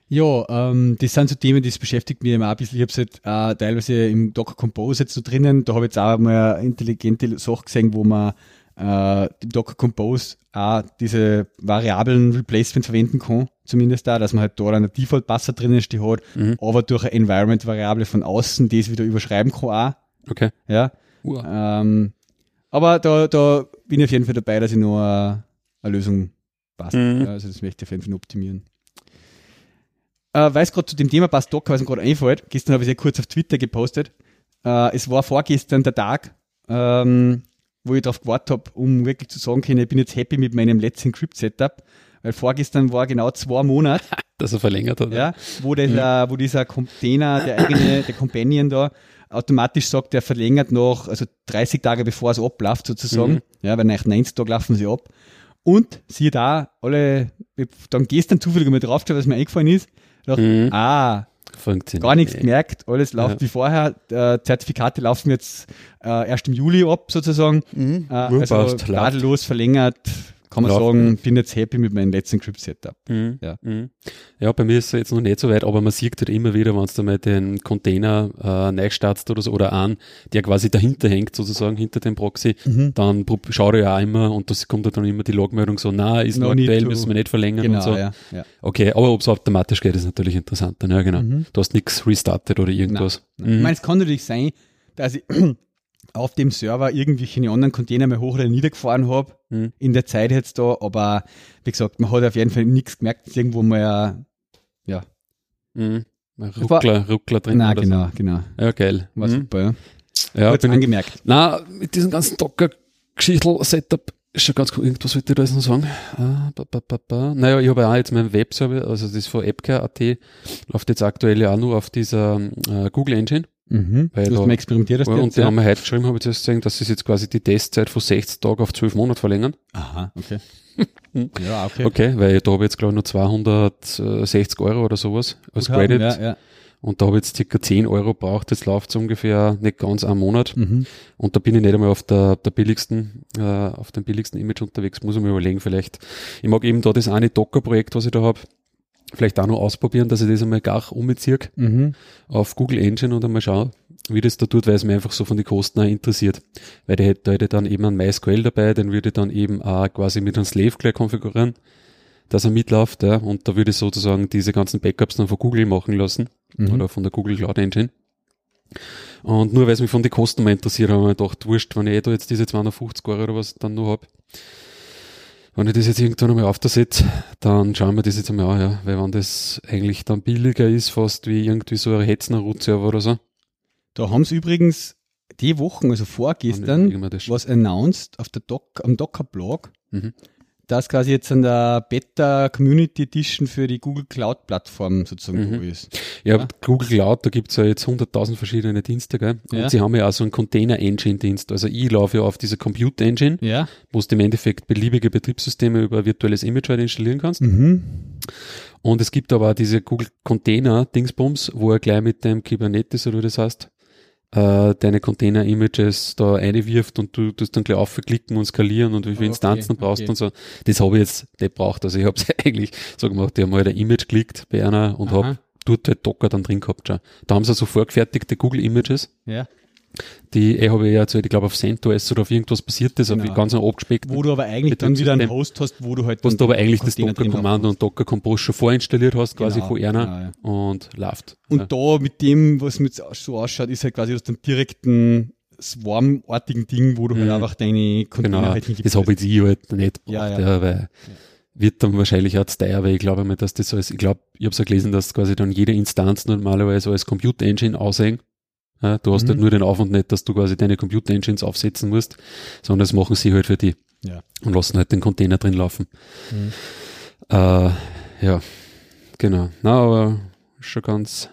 Ja, ähm, das sind so Themen, das beschäftigt mich immer auch ein bisschen. Ich habe es halt äh, teilweise im Docker Compose jetzt so drinnen. Da habe ich jetzt auch mal eine intelligente Sache gesehen, wo man äh, Docker Compose auch diese variablen Replacement verwenden kann. Zumindest da, dass man halt da einen Default-Passer drinnen stehen hat, Mhm. aber durch eine Environment-Variable von außen das wieder überschreiben kann auch. Okay. Ja. Ähm, aber da, da bin ich auf jeden Fall dabei, dass ich noch eine, eine Lösung passt. Mhm. Ja, also das möchte ich auf jeden Fall optimieren. Äh, weil es gerade zu dem Thema passt, Docker, was mir gerade einfällt, gestern habe ich sehr kurz auf Twitter gepostet. Äh, es war vorgestern der Tag, ähm, wo ich darauf gewartet habe, um wirklich zu sagen können, ich bin jetzt happy mit meinem Let's Encrypt Setup. Weil vorgestern war genau zwei Monate, Dass er verlängert hat. ja, wo, dieser, wo dieser Container, der eigene, der Companion da, automatisch sagt, der verlängert noch, also 30 Tage bevor es abläuft sozusagen, Mhm. ja, weil nach 90 Tagen laufen sie ab. Und siehe da, alle, dann gestern zufällig mal draufgeschaut, was mir eingefallen ist, dachte, Mhm. ah, Funktioniert. gar nichts nicht. gemerkt, alles läuft Ja. wie vorher, äh, Zertifikate laufen jetzt äh, erst im Juli ab sozusagen, Mhm. äh, also tadellos verlängert, kann man Läuft. sagen, bin jetzt happy mit meinem letzten Encrypt Setup. Mhm. Ja. Mhm. ja, bei mir ist es jetzt noch nicht so weit, aber man sieht halt immer wieder, wenn du mal den Container äh, neu startest oder so, oder an, der quasi dahinter hängt, sozusagen hinter dem Proxy, Mhm. dann schaue ich auch immer und das kommt halt dann immer die Logmeldung so, na, ist No noch aktuell, müssen wir nicht verlängern Genau, und so. ja, ja. Okay, aber ob es automatisch geht, ist natürlich interessant. Dann, ja, genau. Mhm. Du hast nichts restartet oder irgendwas. Ich Mhm. meine, es kann natürlich sein, dass ich auf dem Server irgendwelche anderen Container mal hoch oder niedergefahren habe, Mhm. in der Zeit jetzt da, aber wie gesagt, man hat auf jeden Fall nichts gemerkt, irgendwo mal, ja, Mhm. Ruckler, Ruckler drin. na oder genau, genau, So. Ja, geil. war Mhm. super, ja. Ja, Kurz bin ich, angemerkt. Na, mit diesem ganzen Docker-Geschichtel-Setup ist schon ganz cool. Irgendwas wollte ich da jetzt noch sagen. Ah, ba, ba, ba, ba. Naja, ich habe ja auch jetzt meinen Webserver, also das von AppCare.at, läuft jetzt aktuell ja auch nur auf dieser äh, Google Engine. Mhm. Weil du da- experimentiert hast und die ja? haben wir heute geschrieben, habe ich zuerst gesehen, dass sie jetzt quasi die Testzeit von 60 Tagen auf 12 Monate verlängern. Aha, okay. ja, okay. Okay, weil da habe ich jetzt glaube ich nur 260 Euro oder sowas als Gut haben, Credit. Ja, ja. Und da habe ich jetzt circa 10 Euro braucht. Jetzt läuft es ungefähr nicht ganz einen Monat. Mhm. Und da bin ich nicht einmal auf der, der billigsten, äh, auf dem billigsten Image unterwegs. Muss ich mir überlegen, vielleicht. Ich mag eben da das eine Docker-Projekt, was ich da habe, vielleicht auch noch ausprobieren, dass ich das einmal gar umbeziehe Mhm. auf Google Engine und einmal schaue, wie das da tut, weil es mir einfach so von den Kosten auch interessiert. Weil der hätte, da hätte ich dann eben einen MySQL dabei, den würde ich dann eben auch quasi mit einem Slave gleich konfigurieren, dass er mitläuft, ja, und da würde ich sozusagen diese ganzen Backups dann von Google machen lassen Mhm. oder von der Google Cloud Engine. Und nur weil es mich von den Kosten mal interessiert, habe ich mir gedacht, wurscht, wenn ich eh da jetzt diese 250 Euro oder was dann noch hab, wenn ich das jetzt irgendwann einmal aufsetze, dann schauen wir das jetzt einmal an, ja. Weil wenn das eigentlich dann billiger ist, fast wie irgendwie so ein Hetzner Root-Server oder so. Da haben sie übrigens die Wochen, also vorgestern, was announced auf der Doc, am Docker-Blog, Mhm. Dass quasi jetzt an der Beta Community Edition für die Google Cloud Plattform sozusagen Mhm. ist. Ja, Ja. Google Cloud, da gibt's ja jetzt 100.000 verschiedene Dienste, gell? Und Ja. sie haben ja auch so einen Container-Engine-Dienst. Also ich laufe ja auf diese Compute-Engine, Ja. wo du im Endeffekt beliebige Betriebssysteme über virtuelles Image halt installieren kannst. Mhm. Und es gibt aber auch diese Google Container-Dingsbums, wo er gleich mit dem Kubernetes oder wie das heißt, äh, deine Container-Images da reinwirft und du tust dann gleich aufklicken und skalieren und wie viele Okay, Instanzen brauchst okay. und so. Das habe ich jetzt nicht braucht. Also ich habe es eigentlich so gemacht, ich habe mal ein Image geklickt bei einer und habe dort halt Docker dann drin gehabt schon. Da haben sie so vorgefertigte Google-Images, Ja. Die ich habe ich ja erzählt, ich glaube auf CentOS oder auf irgendwas passiert ist, auf Genau. ganz abgespeckt. Wo du aber eigentlich dann wieder einen Host hast, wo du halt wo du aber eigentlich das Docker-Kommando und Docker-Compose schon vorinstalliert hast, quasi Genau, von einer genau, ja. und läuft. Und ja. da mit dem, was mit so ausschaut, ist halt quasi aus dem direkten Swarm-artigen Ding, wo du halt Mhm. einfach deine Container Genau, halt hingibst. das habe ich halt nicht gebraucht, ja. weil wird dann wahrscheinlich auch zu teuer, weil ich glaube mal, dass das als, ich glaube, ich habe es ja gelesen, dass quasi dann jede Instanz normalerweise als Computer Engine aussehen. Ja, du hast Mhm. halt nur den Aufwand nicht, dass du quasi deine Computer Engines aufsetzen musst, sondern das machen sie halt für die Ja. und lassen halt den Container drin laufen. Mhm. Äh, ja, genau. Na, aber schon ganz,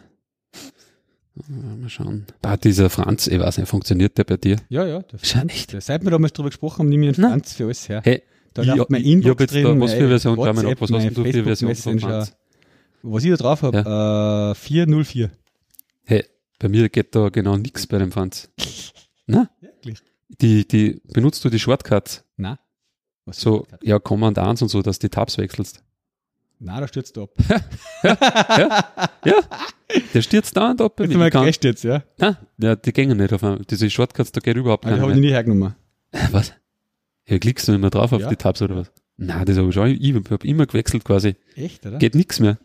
mal schauen. Ah, dieser Franz, ich weiß nicht, funktioniert der bei dir? Ja, ja. Der Franz, nicht. der, seit wir damals drüber gesprochen haben, nehme ich einen. Franz für alles her. Hey, Da ich, ich, mein ich Inbox habe jetzt da, drin, was für mein Version, mal WhatsApp, was hast mein du für Version von. Franz? Was ich da drauf habe, äh, 404. Bei mir geht da genau nichts bei dem Franz. Na, Wirklich? die, die, benutzt du die Shortcuts? Nein. Was So, ja, Command 1 und so, dass du die Tabs wechselst. Nein, da stürzt du ab. Ja, der stürzt da und ab Jetzt mal Ich kann, jetzt, ja. na, ja, die gehen nicht auf einmal. Diese Shortcuts, da geht überhaupt Aber die keiner habe ich nie hergenommen. Was? Ja, klickst du immer drauf auf Ja. die Tabs oder was? Nein, das habe ich schon, ich habe immer gewechselt quasi. Echt, oder? Geht nichts mehr.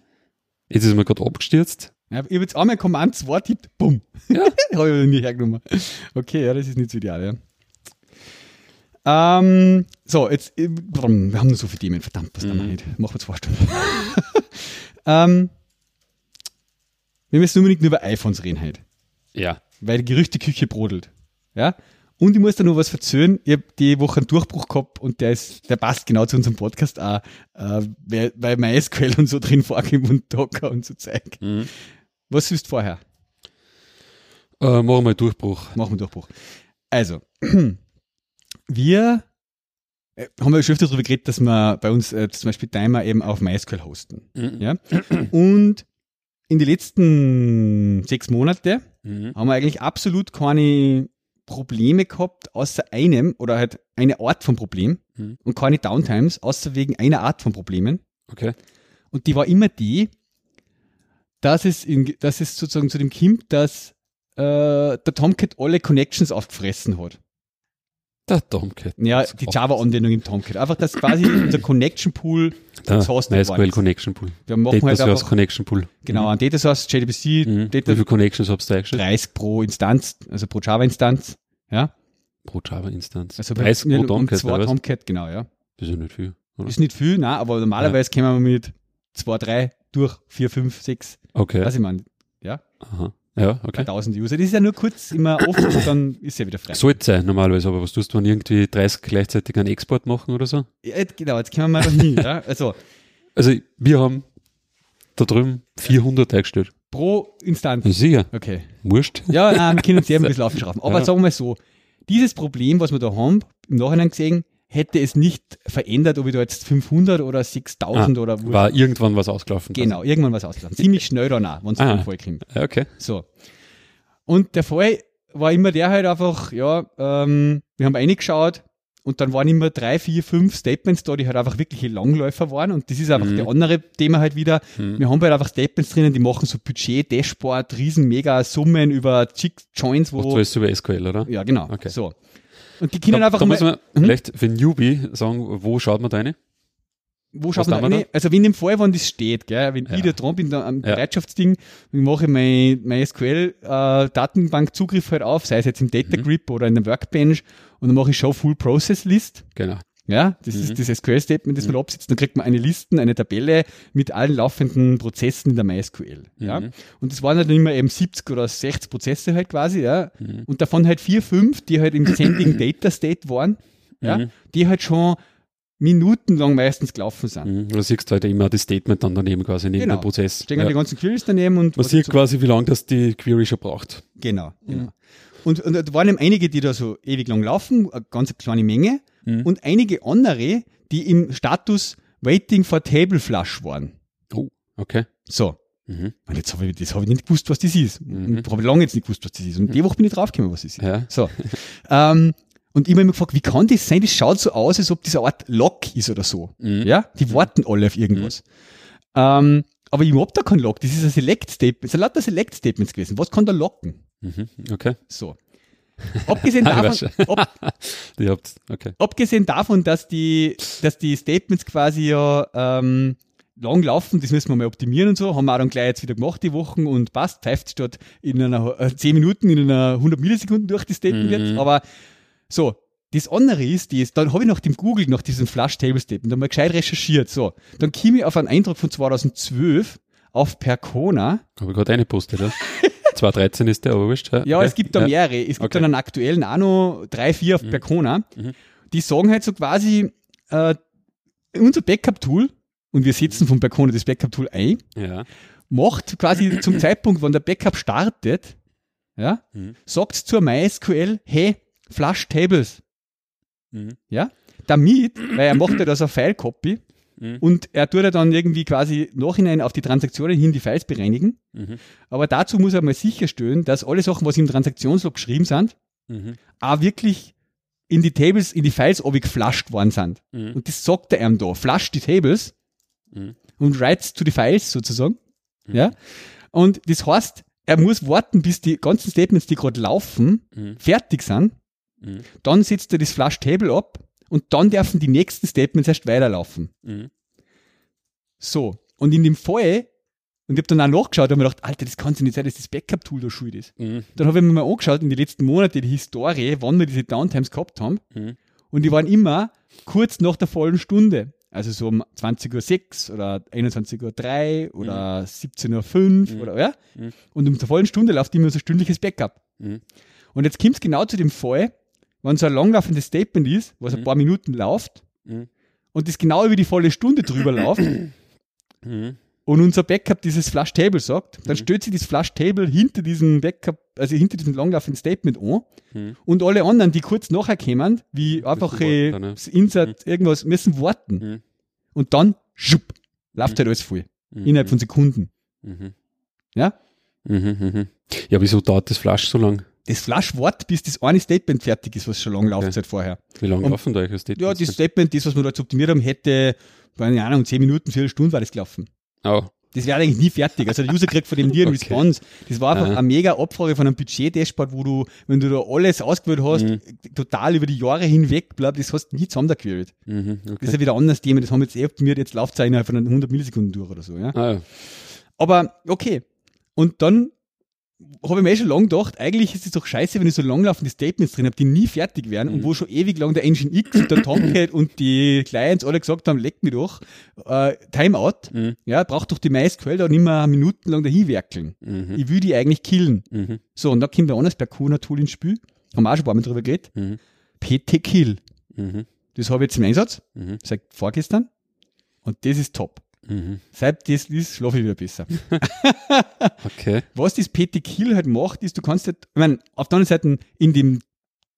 Jetzt ist mir gerade abgestürzt. Ja, ich habe jetzt einmal Command 2 tippt, bumm. Ja. habe ich nie hergenommen. Okay, ja, das ist nicht so ideal, ja. Ähm, so, jetzt, wir haben nur so viele Themen, verdammt, was mhm. Mhm. nicht. Machen wir zwei Stunden. ähm, wir müssen unbedingt nur über iPhones reden heute, Ja. weil die Gerüchteküche brodelt. Ja? Und ich muss da noch was verzögern. Ich habe die Woche einen Durchbruch gehabt und der ist, der passt genau zu unserem Podcast auch, äh, weil, weil MySQL und so drin vorkommt und Docker und so Zeug. Mhm. Was du vorher? Äh, machen wir Durchbruch. Machen wir Durchbruch. Also, wir äh, haben ja schon öfter darüber geredet, dass wir bei uns äh, zum Beispiel Timer eben auf MySQL hosten. Mhm. Ja? Und in den letzten sechs Monate Mhm. haben wir eigentlich absolut keine Probleme gehabt, außer einem oder halt eine Art von Problem Mhm. und keine Downtimes, außer wegen einer Art von Problemen. Okay. Und die war immer die, dass es, in, dass es sozusagen zu dem kommt, dass äh, der Tomcat alle Connections aufgefressen hat. Der Tomcat. Ja, Das die Java-Anwendung im Tomcat. Einfach, dass quasi unser Connection Pool, Der ist. Connection Pool. wir machen Data halt Source einfach, Connection Pool. genau, ein Data Source, JDBC, Mhm. Wie Data viele Connections hast du eingestellt? 30 pro Instanz, also pro Java-Instanz, ja. Pro Java-Instanz. Also 30 pro Tomcat, zwei? Tomcat, genau, ja. Das ist ja nicht viel. Oder? Ist nicht viel, nein, aber normalerweise kommen wir mit 2, 3 durch 4, 5, 6, Okay. weiß ich mal, ja, Aha. Ja, okay. 3000 User. Das ist ja nur kurz immer offen und dann ist ja wieder frei. Sollte sein normalerweise, aber was tust du, wenn irgendwie 30 gleichzeitig einen Export machen oder so? Ja, genau, jetzt kommen wir mal noch hin, ja. Also, Also wir haben da drüben 400 eingestellt. pro Instanz. Ja, sicher. Okay. Wurscht. Ja, nein, wir können uns sehr ein bisschen aufschrauben. Aber Ja. sagen wir mal so, dieses Problem, was wir da haben, im Nachhinein gesehen, hätte es nicht verändert, ob ich da jetzt 500 oder 6000 oder wo. Ah, War irgendwann was ausgelaufen. Genau, irgendwann was ausgelassen. Ziemlich schnell danach, wenn es Ah. kommt. Ja, okay. So. Und der Fall war immer der halt einfach, ja, ähm, wir haben reingeschaut und dann waren immer drei, vier, fünf Statements da, die halt einfach wirkliche Langläufer waren und das ist einfach Mhm. der andere Thema halt wieder. Mhm. Wir haben halt einfach Statements drinnen, die machen so Budget, Dashboard, riesen mega Summen über Chick Machst wo, du alles über SQL, oder? ja genau, Okay. so. Und die können da, einfach da muss mal, man Mhm. vielleicht für Newbie sagen, wo schaut man da rein? wo schaut man da? Nee, also wenn im Fall, wenn das steht, gell, wenn Ja. ich da dran bin, da am Ja. Bereitschaftsding, mache ich mein, mein SQL-Datenbank-Zugriff halt auf, sei es jetzt im Data Mhm. Grip oder in der Workbench, und dann mache ich Show Full Process List. Genau. Ja, das Mhm. ist das SQL-Statement, das man absetzt. Dann kriegt man eine Listen, eine Tabelle mit allen laufenden Prozessen in der MySQL. Ja. Mhm. Und das waren halt immer eben 70 oder 60 Prozesse halt quasi, ja. Mhm. Und davon halt vier, fünf, die halt im Sending Data State waren, ja, Mhm. die halt schon minutenlang meistens gelaufen sind. Mhm. Du siehst halt immer das Statement dann daneben quasi neben Genau. dem Prozess. Stehen halt Ja. die ganzen Queries daneben und Man sieht so- quasi, wie lange das die Query schon braucht. Genau, genau. Und, und da waren eben einige, die da so ewig lang laufen, eine ganz kleine Menge, Mhm. und einige andere, die im Status Waiting for Table Flush waren. Oh, okay. So. Mhm. Und jetzt habe ich, das habe ich nicht gewusst, was das ist. Mhm. Habe lange jetzt nicht gewusst, was das ist. Und die Woche bin ich draufgekommen, was das ist. Ja. So. ähm, und ich habe mich gefragt, wie kann das sein? Das schaut so aus, als ob das eine Art Lock ist oder so. Mhm. Ja, die warten alle auf irgendwas. Ähm, aber ich hab da keinen Lock. Das ist ein Select-Statement. Das sind lauter Select-Statements gewesen. Was kann da locken? Mhm. Okay. So. Abgesehen Ah, davon, habt, okay. abgesehen davon, dass die, dass die Statements quasi ja ähm, lang laufen, das müssen wir mal optimieren und so, haben wir auch dann gleich jetzt wieder gemacht die Wochen und passt, pfeift statt in einer äh, 10 Minuten in einer 100 Millisekunden durch die Statement Mhm. jetzt, aber so, das andere ist, ist, dann habe ich nach dem Google, nach diesem Flash Table Statement, dann mal gescheit recherchiert, so, dann komme ich auf einen Eindruck von 2012 auf Percona, Habe ich gerade eine postet, ja? 2013 ist der, aber wurscht. ja, es gibt da ja. mehrere. Es gibt Okay. dann einen aktuellen auch noch drei, vier auf Percona. Mhm. Die sagen halt so quasi, äh, unser Backup-Tool, und wir setzen vom Percona das Backup-Tool ein, Ja. macht quasi zum Zeitpunkt, wann der Backup startet, ja, Mhm. sagt zur MySQL, hey, Flush Tables, Mhm. ja, damit, weil er macht ja das auf File-Copy Mhm. und er tut ja dann irgendwie quasi nachhinein auf die Transaktionen hin die Files bereinigen. Mhm. Aber dazu muss er mal sicherstellen, dass alle Sachen, was im Transaktionslog geschrieben sind, Mhm. auch wirklich in die Tables, in die Files geflasht worden sind. Mhm. Und das sagt er ihm da. Flash die Tables und writes to the Files sozusagen. Ja. Und das heißt, er muss warten, bis die ganzen Statements, die gerade laufen, Mhm. fertig sind. Mhm. Dann setzt er das Flash Table ab und dann dürfen die nächsten Statements erst weiterlaufen. Mhm. So. Und in dem Fall, und ich habe dann auch nachgeschaut und mir gedacht, Alter, das kann ja nicht sein, dass das Backup-Tool da schuld ist. Mhm. Dann habe ich mir mal angeschaut in die letzten Monate die Historie, wann wir diese Downtimes gehabt haben. Mhm. Und die waren immer kurz nach der vollen Stunde. Also so um 20.06 Uhr oder 21.03 Uhr oder 17.05 Uhr Mhm. oder ja. Mhm. Und um der vollen Stunde läuft immer so ein stündliches Backup. Mhm. Und jetzt kommt es genau zu dem Fall, wenn so ein langlaufendes Statement ist, was ein Mhm. paar Minuten läuft Mhm. und das genau über die volle Stunde drüber läuft Mhm. und unser Backup dieses Flash Table sagt, dann Mhm. stellt sich das Flash Table hinter diesem Backup, also hinter diesem langlaufenden Statement an Mhm. und alle anderen, die kurz nachher kommen, wie einfach äh, ne? Insert, irgendwas, müssen warten. Mhm. Und dann, schupp, läuft halt alles voll. Mhm. Innerhalb von Sekunden. Mhm. Ja? Mhm. Mhm. Ja, wieso dauert das Flash so lang? Das Flash wartet, bis das eine Statement fertig ist, was schon lange Okay. läuft seit vorher. Wie lange laufen da eure Statements? Ja, das Statement, das, was wir da jetzt optimiert haben, hätte, keine Ahnung, 10 Minuten, 4 Stunden war das gelaufen. Oh. Das wäre eigentlich nie fertig. Also der User kriegt von dem nie einen Okay. Response. Das war einfach Aha. eine mega Abfrage von einem Budget-Dashboard, wo du, wenn du da alles ausgewählt hast, Mhm. total über die Jahre hinweg, bleib, das hast du nie zusammengequält. Mhm. Das ist Okay. ja wieder ein anderes Thema, das haben wir jetzt eh optimiert, jetzt läuft es innerhalb von 100 Millisekunden durch oder so, ja. Ah, ja. Aber okay. Und dann habe ich mir eh schon lange gedacht, eigentlich ist es doch scheiße, wenn ich so langlaufende Statements drin habe, die nie fertig werden und wo schon ewig lang der Engine X und der Tomcat und die Clients alle gesagt haben, leck mich doch, äh, Timeout, Mhm. ja, braucht doch die MySQL da nicht mehr minutenlang dahin werkeln. Mhm. Ich will die eigentlich killen. Mhm. So, und da kommt ein anderes Percona-Tool ins Spiel, haben wir auch schon ein paar Mal drüber geredet, Mhm. PT-Kill. Mhm. Das habe ich jetzt im Einsatz, Mhm. seit vorgestern, und das ist top. Mhm. Seit das ist, schlafe ich wieder besser. Okay. was das PT Kill halt macht, ist, du kannst halt, ich meine, auf der anderen Seite in dem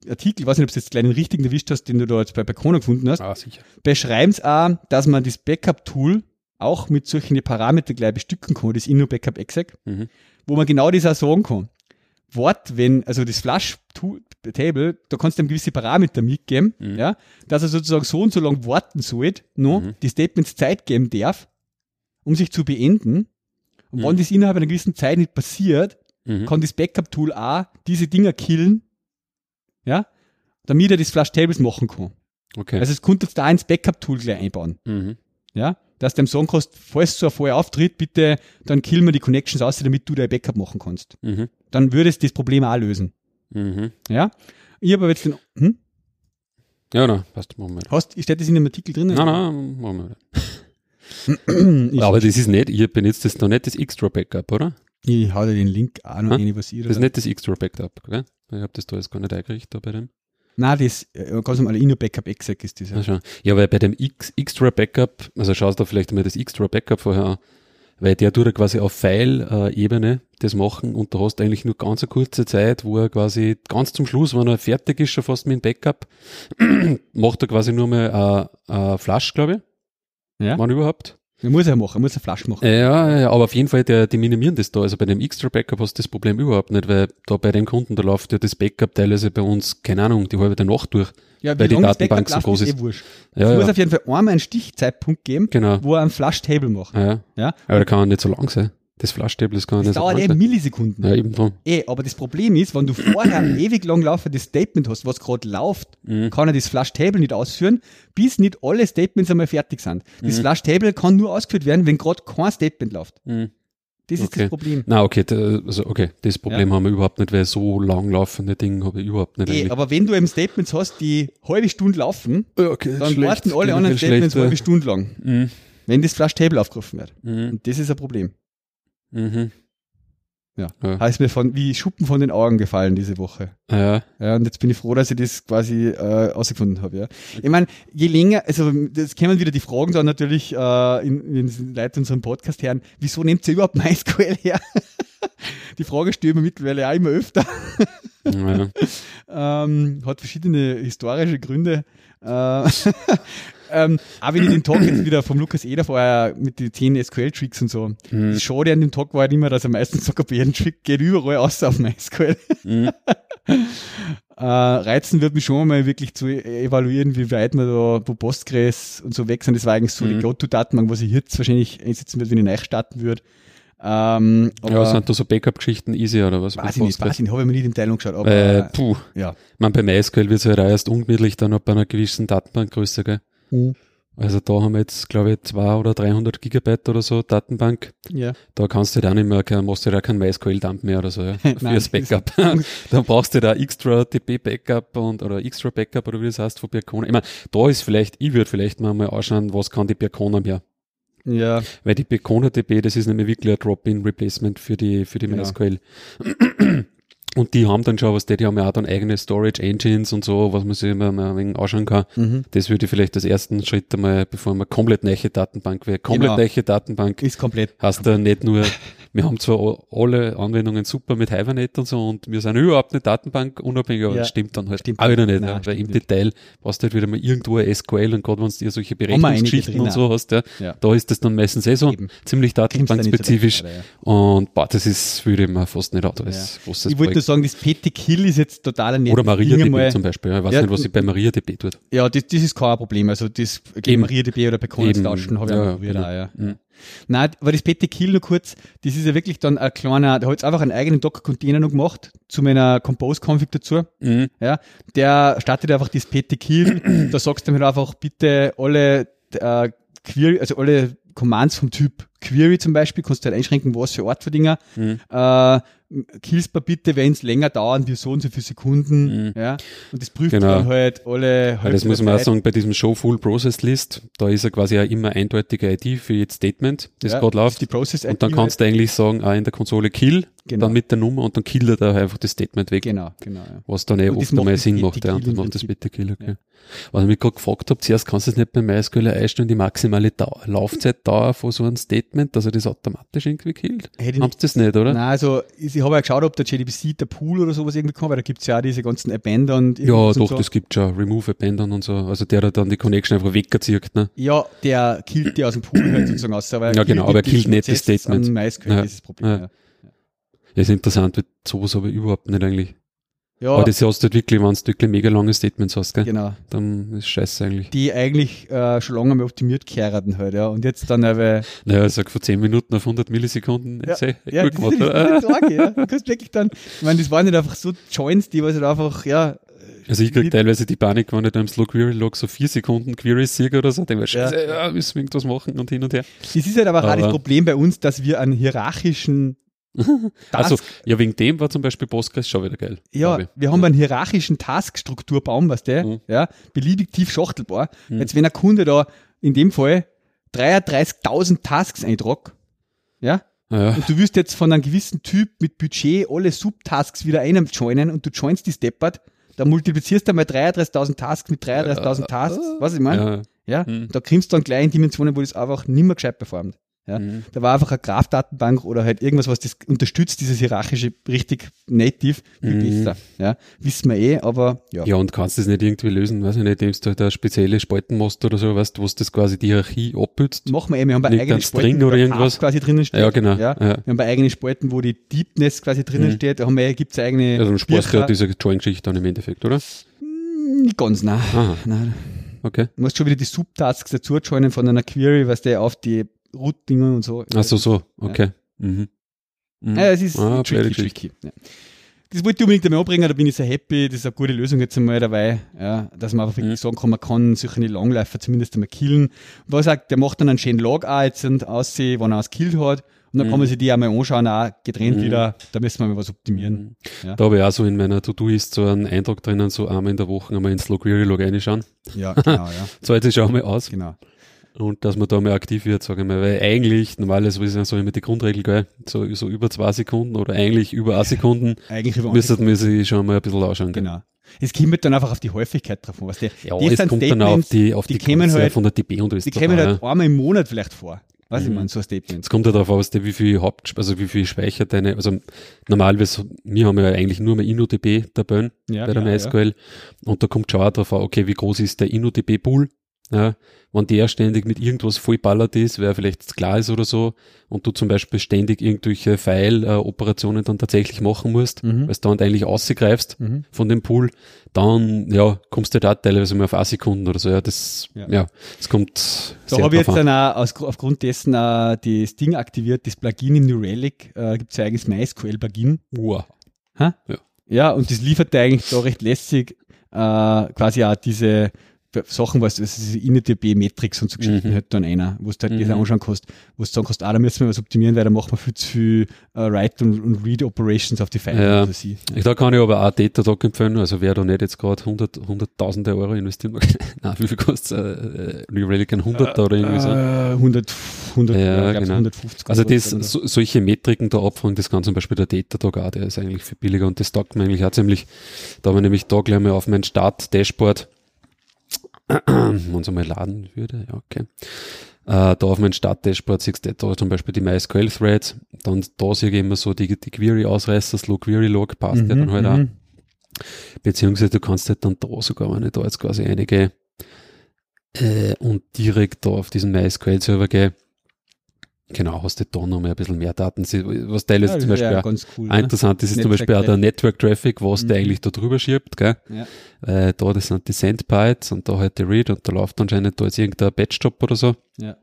Artikel, ich weiß nicht, ob du jetzt gleich den richtigen erwischt hast, den du da jetzt bei Percona gefunden hast, Ah, beschreiben es auch, dass man das Backup-Tool auch mit solchen Parametern gleich bestücken kann, das Inno Backup Exec, Mhm. wo man genau das auch sagen kann. Wort, wenn, also das Flash-Table, da kannst du ihm gewisse Parameter mitgeben, Mhm. ja, dass er sozusagen so und so lang warten soll, noch Mhm. die Statements Zeit geben darf, um sich zu beenden. Und Mhm. wenn das innerhalb einer gewissen Zeit nicht passiert, Mhm. kann das Backup-Tool auch diese Dinger killen, ja, damit er das Flash Tables machen kann. Okay. Also es jetzt da ins Backup-Tool gleich einbauen. mhm. Ja, dass du dem sagen kannst, falls so ein Fall auftritt, bitte dann kill mir die Connections aus, damit du dein Backup machen kannst. Mhm. Dann würdest du das Problem auch lösen. Mhm. Ja, ich habe aber jetzt den, hm? Ja, na, passt, machen wir. Hast, steht das in dem Artikel drin? Nein, nein, machen wir. Aber das ist nicht, ihr benutzt das noch nicht das extra Backup, oder? ich hau dir den Link auch noch rein, was ich Das ist nicht das extra Backup, gell? Ich habe das da jetzt gar nicht eingerichtet da bei dem. Nein, das, äh, ganz normal, Inner Backup Exec ist das. Ja, Ja. weil bei dem X, extra Backup, also schaust du vielleicht mal das extra Backup vorher an, weil der tut ja quasi auf File-Ebene das machen und da hast du eigentlich nur ganz eine kurze Zeit, wo er quasi ganz zum Schluss, wenn er fertig ist, schon fast mit dem Backup, macht er quasi nur mal äh, äh, Flash, glaube ich, Ja? wann überhaupt. Man muss ja machen, man muss eine Flash machen. Ja, ja, ja, aber auf jeden Fall, der, die minimieren das da. Also bei dem extra Backup hast du das Problem überhaupt nicht, weil da bei dem Kunden, da läuft ja das Backup teilweise bei uns, keine Ahnung, die halbe Nacht durch. Ja, weil die Datenbank so groß ist ist. eh wurscht. Ja, es muss ja. auf jeden Fall einmal einen Stichzeitpunkt geben, Genau. wo er einen Flash-Table macht. Ja. Ja? Aber der kann auch nicht so lang sein. Das Flashtable, das kann auch Das nicht so dauert lang eh. Millisekunden. Ja, eben drum. Eh, aber das Problem ist, wenn du vorher ein ewig lang laufendes Statement hast, was gerade läuft, Mhm. kann er das Flash-Table nicht ausführen, bis nicht alle Statements einmal fertig sind. Das Mhm. Flash-Table kann nur ausgeführt werden, wenn gerade kein Statement läuft. Mhm. Das ist Okay. das Problem. Na, okay, also okay, das Problem haben wir überhaupt nicht, weil so lang laufende Dinge habe ich überhaupt nicht Eh, eigentlich. aber wenn du eben Statements hast, die halbe Stunde laufen, Ja, okay, dann warten alle anderen Statements halbe Stunde lang, Mhm. wenn das Flash-Table aufgerufen wird. Mhm. Und das ist ein Problem. Mhm. Ja. Ja. Heißt mir von, wie Schuppen von den Augen gefallen diese Woche. Ja, Ja, und jetzt bin ich froh, dass ich das quasi äh, ausgefunden habe. Ja. Ich meine, je länger, also das kämen wieder die Fragen dann natürlich, äh, in, wenn die Leute unseren Podcast hören, wieso nehmt ihr überhaupt MySQL her? die Frage stellen wir mittlerweile auch immer öfter. ja. ähm, hat verschiedene historische Gründe. Äh, ähm, auch wenn ich den Talk jetzt wieder vom Lukas Eder vorher mit den 10 SQL-Tricks und so. Mhm. Das Schade an dem Talk war halt immer, dass er meistens sagt, ob jeden Trick geht überall außer auf MySQL. Mhm. Äh, reizen wird mich schon mal wirklich zu evaluieren, wie weit wir da, wo Postgres und so weg sind. Das war eigentlich so die Mhm. Go-To-Datenbank, was ich jetzt wahrscheinlich einsetzen würde, wenn ich neu starten würde. Ähm, ja, sind da so Backup-Geschichten easy oder was? weiß ich nicht, weiß ich nicht, habe ich mir nicht im Detail angeschaut, aber Äh, puh. ja. Man, bei MySQL wird es halt auch erst ungemütlich dann ab einer gewissen Datenbankgröße, gell? Mhm. Also da haben wir jetzt, glaube ich, 200 oder 300 Gigabyte oder so Datenbank. Ja. Da kannst du halt auch nicht mehr, kein- machst du halt auch kein MySQL-Dump mehr oder so, ja, fürs Backup. Dann brauchst du da extra DB-Backup und, oder extra Backup oder wie das heißt von Birkona. Ich meine, da ist vielleicht, ich würde vielleicht mal, mal ausschauen, was kann die Birkona mehr. Ja, Weil die Birkona DB, das ist nämlich wirklich ein Drop-in-Replacement für die, für die. MySQL. Und die haben dann schon was, die, die haben ja auch dann eigene Storage Engines und so, was man sich immer mal ein wenig anschauen kann. mhm. Das würde ich vielleicht als ersten Schritt einmal, bevor man komplett neue Datenbank wäre. Komplett Genau. neue Datenbank ist komplett. hast du nicht nur, wir haben zwar alle Anwendungen super mit Hibernate und so und wir sind überhaupt nicht Datenbank unabhängig, aber Ja. das stimmt dann halt Stimmt auch wieder nicht, Nein, weil im nicht. Detail brauchst du halt wieder mal irgendwo ein SQL und gerade wenn du dir solche Berechnungsgeschichten und so hast, ja, Ja. da ist das dann meistens eh so Eben. ziemlich so datenbankspezifisch ja. und boah, das ist, würde ich mir fast nicht auch als großes Ich wollte nur sagen, das PT Kill ist jetzt total ein Oder MariaDB zum Beispiel, ich weiß nicht, was ich bei MariaDB tut. Ja, das, das ist kein Problem. Also das gegen MariaDB oder bei Eben. tauschen habe ich Ja, auch probiert. genau. ja. Nein, aber das PT Kill nur kurz, das ist ja wirklich dann ein kleiner, der hat jetzt einfach einen eigenen Docker-Container noch gemacht, zu meiner Compose-Config dazu. Mhm. Ja, der startet einfach das PT Kill, da sagst du mir einfach bitte alle äh, Query, also alle Commands vom Typ Query zum Beispiel, kannst du halt einschränken, was für Art für Dinger. Mhm. Äh, killst mal bitte, wenn es länger dauern, wie so und so viele Sekunden. Mhm. Ja, und das prüft Genau. dann halt alle Ja, halbe das muss man auch sagen, bei diesem Show Full Process List, da ist ja quasi auch immer eindeutige ID für jedes Statement, das Ja, gerade läuft. die Process Und dann kannst du eigentlich sagen, auch in der Konsole Kill, Genau. dann mit der Nummer und dann killt er da einfach das Statement weg. Genau, genau. Ja. Was dann eh Und oft einmal das Sinn macht, ja, und im macht das Prinzip. bitte Kill, okay. Was ich mich gerade gefragt habe, zuerst kannst du es nicht bei MySQL einstellen, die maximale Dau Laufzeitdauer von so einem Statement, dass er das automatisch irgendwie killt? Ich Haben sie das nicht, oder? Nein, also ich habe ja geschaut, ob der JDBC der Pool oder sowas irgendwie kann, weil da gibt's ja auch diese ganzen Abandoned. ja, und doch, so. das gibt schon. Remove Abandon und so. Also der da dann die Connection einfach wegzieht, ne? Ja, der killt die aus dem Pool halt sozusagen aus. Aber er Ja, genau, aber er killt nicht das Statement. MySQL, Ja, das ist das Problem. ja. Ist interessant, weil sowas ich überhaupt nicht eigentlich. ja. Aber das hast du halt wirklich, wenn du wirklich mega lange Statements hast, gell? genau. Dann ist scheiße eigentlich. Die eigentlich äh, schon lange mal optimiert gehören halt, ja. Und jetzt dann aber. Naja, ich sag von 10 Minuten auf 100 Millisekunden, Ja, ist eh ja, gut das gemacht. ist oder? nicht Sorge, ja. Du kannst wirklich dann, ich meine, das waren nicht einfach so Joints, die was halt einfach, ja, Also ich krieg teilweise die Panik, wenn ich da im Slow Query Log so vier Sekunden Queries sehe oder so, denke ich mir, Ja. scheiße, ja, müssen wir irgendwas machen und hin und her. Es ist halt aber, auch das Aber- Problem bei uns, dass wir einen hierarchischen Also, ja, wegen dem war zum Beispiel Postgres schon wieder geil. ja, wir haben einen hierarchischen Taskstrukturbaum, was der, Mhm. ja, beliebig tief schachtelbar. Mhm. Jetzt wenn ein Kunde da in dem Fall 33.000 Tasks eintragt, ja, Ja, und du wirst jetzt von einem gewissen Typ mit Budget alle Subtasks wieder einem joinen und du joinst die Steppert, da multiplizierst du mal 33.000 Tasks mit 33.000 Tasks, was ich meine? ja. Ja, Mhm. da kriegst du dann gleich in Dimensionen, wo das einfach nimmer gescheit performt. Ja. Mhm. Da war einfach eine Graph-Datenbank oder halt irgendwas, was das unterstützt, dieses hierarchische, richtig native, viel Mhm. besser. Ja, wissen wir eh, aber ja. Ja, und kannst das nicht irgendwie lösen, weiß ich nicht, indem du halt eine spezielle Spalten machst oder so, weißt du, wo es das quasi die Hierarchie abbützt. Machen wir eh, wir haben bei eigenen Spalten, String wo oder der irgendwas? Quasi drinnen steht. Ja, genau. Ja. Ja. Wir haben bei eigenen Spalten, wo die Deepness quasi drinnen Mhm. steht, da haben wir, gibt's eigene Also dann sparst du ja diese Join-Geschichte dann im Endeffekt, oder? Hm, Nicht ganz, nein. Aha, nein. okay. Du musst schon wieder die Subtasks dazu joinen von einer Query, was der auf die Root-Dinger und so. Ach so, so, okay. Mhm. Mhm. Ja, es ist Ah, tricky, tricky. Ja. Das wollte ich unbedingt einmal anbringen, da bin ich sehr happy. Das ist eine gute Lösung jetzt einmal dabei, ja, dass man einfach wirklich Mhm. sagen kann, man kann solche Langläufer zumindest einmal killen. Was auch, der macht dann einen schönen Log auch jetzt und aussehen, wenn er es killt hat. Und dann Mhm. kann man sich die auch mal anschauen, auch getrennt Mhm. wieder. Da müssen wir mal was optimieren. Ja. Da habe ich auch so in meiner To-Do-Ist so einen Eindruck drinnen, so einmal in der Woche einmal ins Slow Query Log reinschauen. Ja, genau, ja. So jetzt schau mal aus. Genau. Und dass man da mal aktiv wird, sage ich mal, weil eigentlich, normalerweise ist ja so immer die Grundregel, gell, so, so über zwei Sekunden oder eigentlich über eine Sekunden, Eigentlich über müsste man sich schon mal ein bisschen anschauen. gell. Genau. Es kommt halt dann einfach auf die Häufigkeit drauf an. Was der, Ja, das es kommt dann auf Statements, die, auf die die, kämen Größe halt- von der DB und die an, halt einmal im Monat vielleicht vor. Ich Mhm. mal, so ein Statement. Es kommt ja darauf aus, wie viel Haupt, also wie viel Speicher deine, also normalerweise, wir haben ja eigentlich nur mal InnoDB dabei Ja, bei der MySQL und da kommt schon auch drauf an, okay, wie groß ist der InnoDB Pool? Ja, wenn der ständig mit irgendwas vollballert ist, wer vielleicht klar ist oder so, und du zum Beispiel ständig irgendwelche File-Operationen dann tatsächlich machen musst, Mhm. weil du dann eigentlich ausgreifst Mhm. von dem Pool, dann, ja, kommst du da teilweise mal auf eine Sekunde oder so, ja, das, Ja. ja, es kommt Da habe ich jetzt an. dann auch aus, aufgrund dessen auch das Ding aktiviert, das Plugin in New Relic, äh, gibt es ja eigentlich das MySQL-Plugin. Wow. Ja, und das liefert eigentlich da recht lässig äh, quasi auch diese Sachen, was das ist InnoDB-Metrics und so Geschichten Mhm. halt dann einer, wo du halt Mhm. anschauen kannst, wo du sagen kannst, ah, da müssen wir was optimieren, weil da machen wir viel zu viel äh, Write und, und Read Operations auf die Files. Ja. Also sie. Ich, da kann ich aber auch Datadog empfehlen, also wer da nicht jetzt gerade 100, 100.000 Euro investieren mag, nein, wie viel kostet äh, New Relic ein 100 oder irgendwie so? Äh, 100, 100 Ja, ja, genau. 150. Also das, so, solche Metriken da abfangen, das kann zum Beispiel der Datadog auch, der ist eigentlich viel billiger und das taugt mir eigentlich auch ziemlich. Da habe ich nämlich da gleich mal auf mein Start-Dashboard, wenn es einmal laden würde, ja, okay. Äh, da auf mein Start-Dashboard siehst du da zum Beispiel die MySQL-Threads, dann da sehe ich immer so die, die Query-Ausreißer, das Low-Query-Log passt ja dann halt auch. mhm. Beziehungsweise du kannst halt dann da sogar, wenn ich da jetzt quasi einige äh, und direkt da auf diesen MySQL-Server gehe, genau, hast du da nochmal ein bisschen mehr Daten. Was teilweise Ja, zum Beispiel ja cool. Ah, interessant ist, ist zum Beispiel auch der Network Traffic, was der Mhm. eigentlich da drüber schiebt, gell? Ja. Äh, da, das sind die Sendbytes und da halt die Read und da läuft anscheinend da jetzt irgendein Batch-Job oder so. Ja.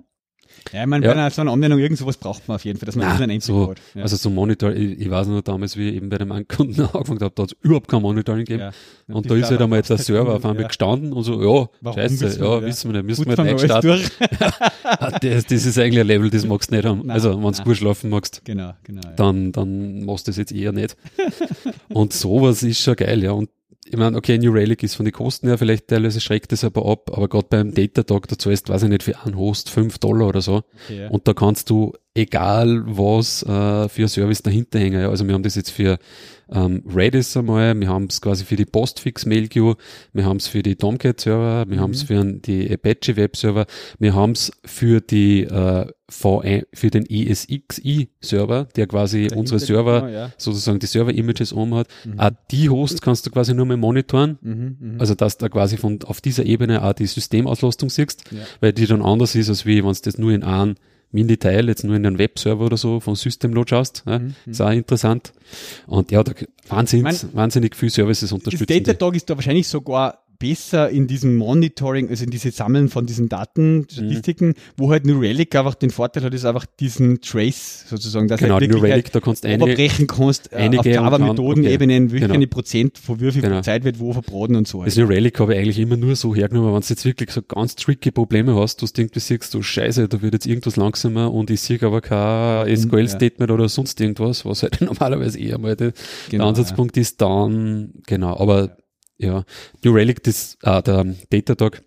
Ja, ich meine, Ja. bei so einer Anwendung irgend sowas braucht man auf jeden Fall, dass man Nein, einen so, hat. Ja. Also so Monitor, ich, ich weiß noch damals, wie ich eben bei dem einen Kunden angefangen habe, da hat es überhaupt kein Monitoring gegeben. ja. Und da ist halt einmal jetzt der Server auf einmal gestanden und so, ja, Warum scheiße, wir, ja, ja. wissen wir nicht, müssen Gut, wir nicht wir starten. Ah, das, das ist eigentlich ein Level, das magst du nicht haben. Nein, also, wenn du gut schlafen magst, Genau, genau. Dann, dann machst du das jetzt eher nicht. und sowas ist schon geil, ja. Und ich meine, okay, New Relic ist von den Kosten her vielleicht teilweise schreckt das aber ab, aber gerade beim Datadog, da zahlst, weiß ich nicht, für einen Host 5 Dollar oder so. Okay. Und da kannst du, egal was, äh, für Service dahinter hängen. Ja. Also wir haben das jetzt für ähm, Redis einmal, wir haben es quasi für die Postfix Mail Queue, wir haben es für die Tomcat Server, wir haben es für einen- die Apache Web Server, wir haben es für die äh, V1, für den E ESXi Server, der quasi Dahinter, unsere Server, genau, ja. sozusagen die Server-Images um hat. Mhm. Auch die Hosts kannst du quasi nur mehr monitoren. Mhm, mhm. Also, dass du quasi von, auf dieser Ebene auch die Systemauslastung siehst, Ja. weil die dann anders ist, als wie wenn du das nur in einem Mini-Teil, jetzt nur in einem Webserver oder so von Systemload schaust. Ja, Mhm, Ist auch interessant. Und ja, da wahnsinnig, Ich wahnsinnig viel Services das unterstützen. die. Datadog ist da wahrscheinlich sogar besser in diesem Monitoring, also in diese Sammeln von diesen Daten, Statistiken, wo halt New Relic einfach den Vorteil hat, ist einfach diesen Trace sozusagen, dass Genau, halt New wirklich Relic, da kannst du halt einige, überbrechen kannst äh, einige auf Java-Methodenebenen, wie genau. viele Prozent von wie viel Genau. Zeit wird wo verbraten und so. Das Halt. New Relic habe ich eigentlich immer nur so hergenommen, wenn du jetzt wirklich so ganz tricky Probleme hast, du irgendwie siehst, du scheiße, da wird jetzt irgendwas langsamer und ich sehe aber kein ja. SQL-Statement oder sonst irgendwas, was halt normalerweise eher mal der, Genau, der Ansatzpunkt ist, dann, genau, aber ja, New Relic, das, äh, der Datadog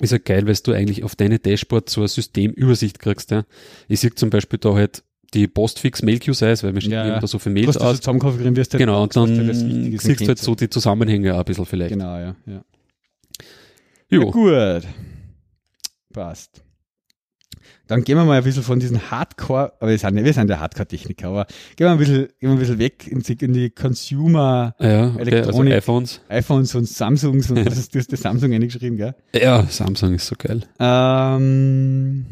ist ja geil, weil du eigentlich auf deine Dashboard so eine Systemübersicht kriegst, ja. Ich sehe zum Beispiel da halt die Postfix Mail Queue Size, weil wir schicken Ja, ja. immer da so viele Mails du aus. zusammen konfigurieren wirst, halt Genau, und dann siehst du halt so die Zusammenhänge auch ein bisschen vielleicht. Genau, ja. ja. Ja, Jo. gut. Passt. Dann gehen wir mal ein bisschen von diesen Hardcore, aber wir sind, ja- wir sind ja Hardcore-Techniker, aber gehen wir ein bisschen, gehen wir ein bisschen weg in die, in die Consumer Ja, okay, also Elektronik. iPhones. iPhones und Samsungs und was ist das, das Samsung eingeschrieben, gell? Ja, Samsung ist so geil. Ähm,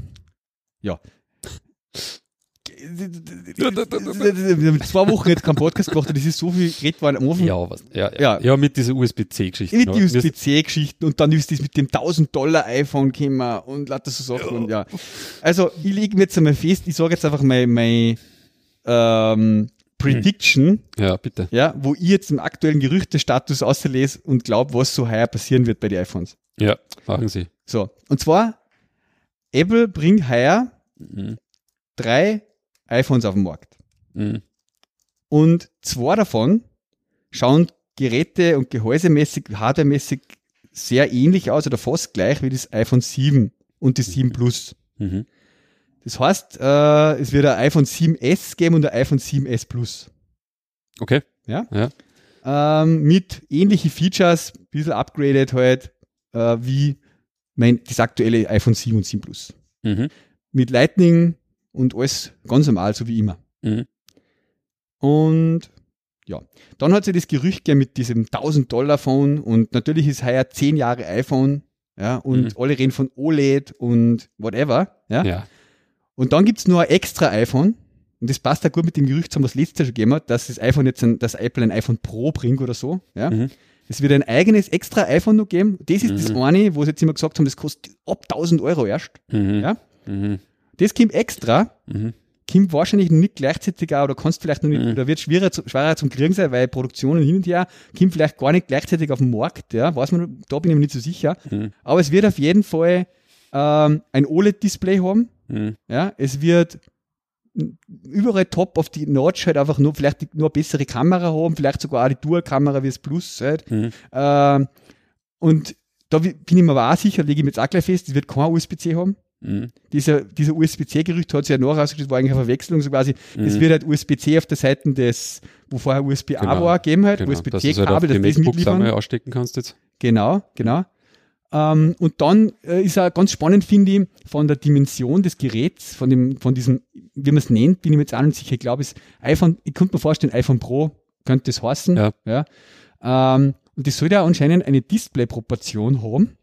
ja. Wir haben zwei Wochen jetzt keinen Podcast gemacht und es ist so viel geredet worden am Anfang. Ja, was, ja, ja. Ja. ja. mit dieser USB-C-Geschichte. Mit die USB-C-Geschichten und dann ist das mit dem 1000 Dollar iPhone gekommen und lauter so Sachen. Und ja. Also, ich lege mir jetzt einmal fest, ich sage jetzt einfach mal mein ähm, Prediction, Ja, bitte. ja, wo ich jetzt im aktuellen Gerüchtestatus auslese und glaube, was so heuer passieren wird bei den iPhones. Ja, machen Sie. So, und zwar, Apple bringt heuer Mhm. drei iPhones auf den Markt. Mhm. Und zwei davon schauen Geräte und gehäusemäßig, hardwaremäßig sehr ähnlich aus oder fast gleich wie das iPhone 7 und das 7 Plus. Mhm. Das heißt, äh, es wird ein iPhone 7S geben und ein iPhone 7S Plus. Okay. Ja? Ja. Ähm, mit ähnlichen Features, ein bisschen upgraded halt, äh, wie mein, das aktuelle iPhone 7 und 7 Plus. Mhm. Mit Lightning und alles ganz normal, so wie immer. Mhm. Und ja, dann hat sie das Gerücht gegeben mit diesem 1000 Dollar Phone und natürlich ist heuer 10 Jahre iPhone, ja, und Mhm. alle reden von OLED und whatever, ja. Ja. Und dann gibt's noch ein extra iPhone und das passt auch gut mit dem Gerücht, zusammen, was letztes Jahr schon gegeben hat, dass das iPhone jetzt ein, dass Apple ein iPhone Pro bringt oder so, ja. Mhm. Es wird ein eigenes extra iPhone noch geben. Das ist das Mhm. eine, wo sie jetzt immer gesagt haben, das kostet ab 1000 Euro erst. Mhm. Ja. Das kommt extra Mhm. kommt wahrscheinlich nicht gleichzeitig auch, oder kannst vielleicht noch nicht, Mhm. oder wird schwerer, schwerer zum Kriegen sein, weil Produktionen hin und her kommt vielleicht gar nicht gleichzeitig auf den Markt, ja, weiß man, da bin ich mir nicht so sicher. Mhm. Aber es wird auf jeden Fall ähm, ein OLED-Display haben, Mhm. ja, es wird überall top auf die Notch halt einfach nur, vielleicht die- nur eine bessere Kamera haben, vielleicht sogar auch die Dual-Kamera wie das Plus halt. Mhm. Ähm, und da bin ich mir aber auch sicher, lege ich mir jetzt auch gleich fest, es wird kein USB-C haben Mhm. dieser, dieser USB-C-Gerücht hat sich ja noch rausgestellt, das war eigentlich eine Verwechslung, so quasi, es Mhm. wird halt USB-C auf der Seite des, wo vorher USB-A Genau, war, geben halt, Genau, dass du es halt USB-C-Kabel, die dass das mitliefern. ausstecken kannst jetzt. Genau, genau. Ähm, und dann äh, ist auch ganz spannend, finde ich, von der Dimension des Geräts, von dem, von diesem, wie man es nennt, bin ich mir jetzt auch nicht sicher. Ich glaube, es iPhone, ich könnte mir vorstellen, iPhone Pro könnte es heißen. Ja. ja. Ähm, und das soll ja anscheinend eine Display-Proportion haben,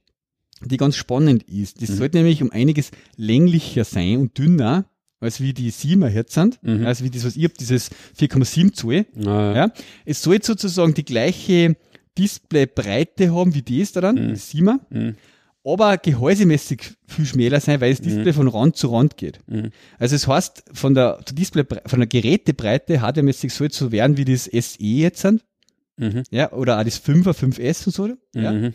die ganz spannend ist. Das Mhm. sollte nämlich um einiges länglicher sein und dünner, als wie die 7er jetzt sind, Mhm. also wie das, was ich habe, dieses 4,7 Zoll. Na, Ja. Es soll sozusagen die gleiche Displaybreite haben wie das da dann, Mhm. das 7er, Mhm. aber gehäusemäßig viel schmäler sein, weil das Display von Rand zu Rand geht. Mhm. Also es heißt, von der Display, von der Gerätebreite hardwaremäßig soll es so werden wie das SE jetzt sind, Mhm. ja, oder auch das 5er, 5S und so, ja.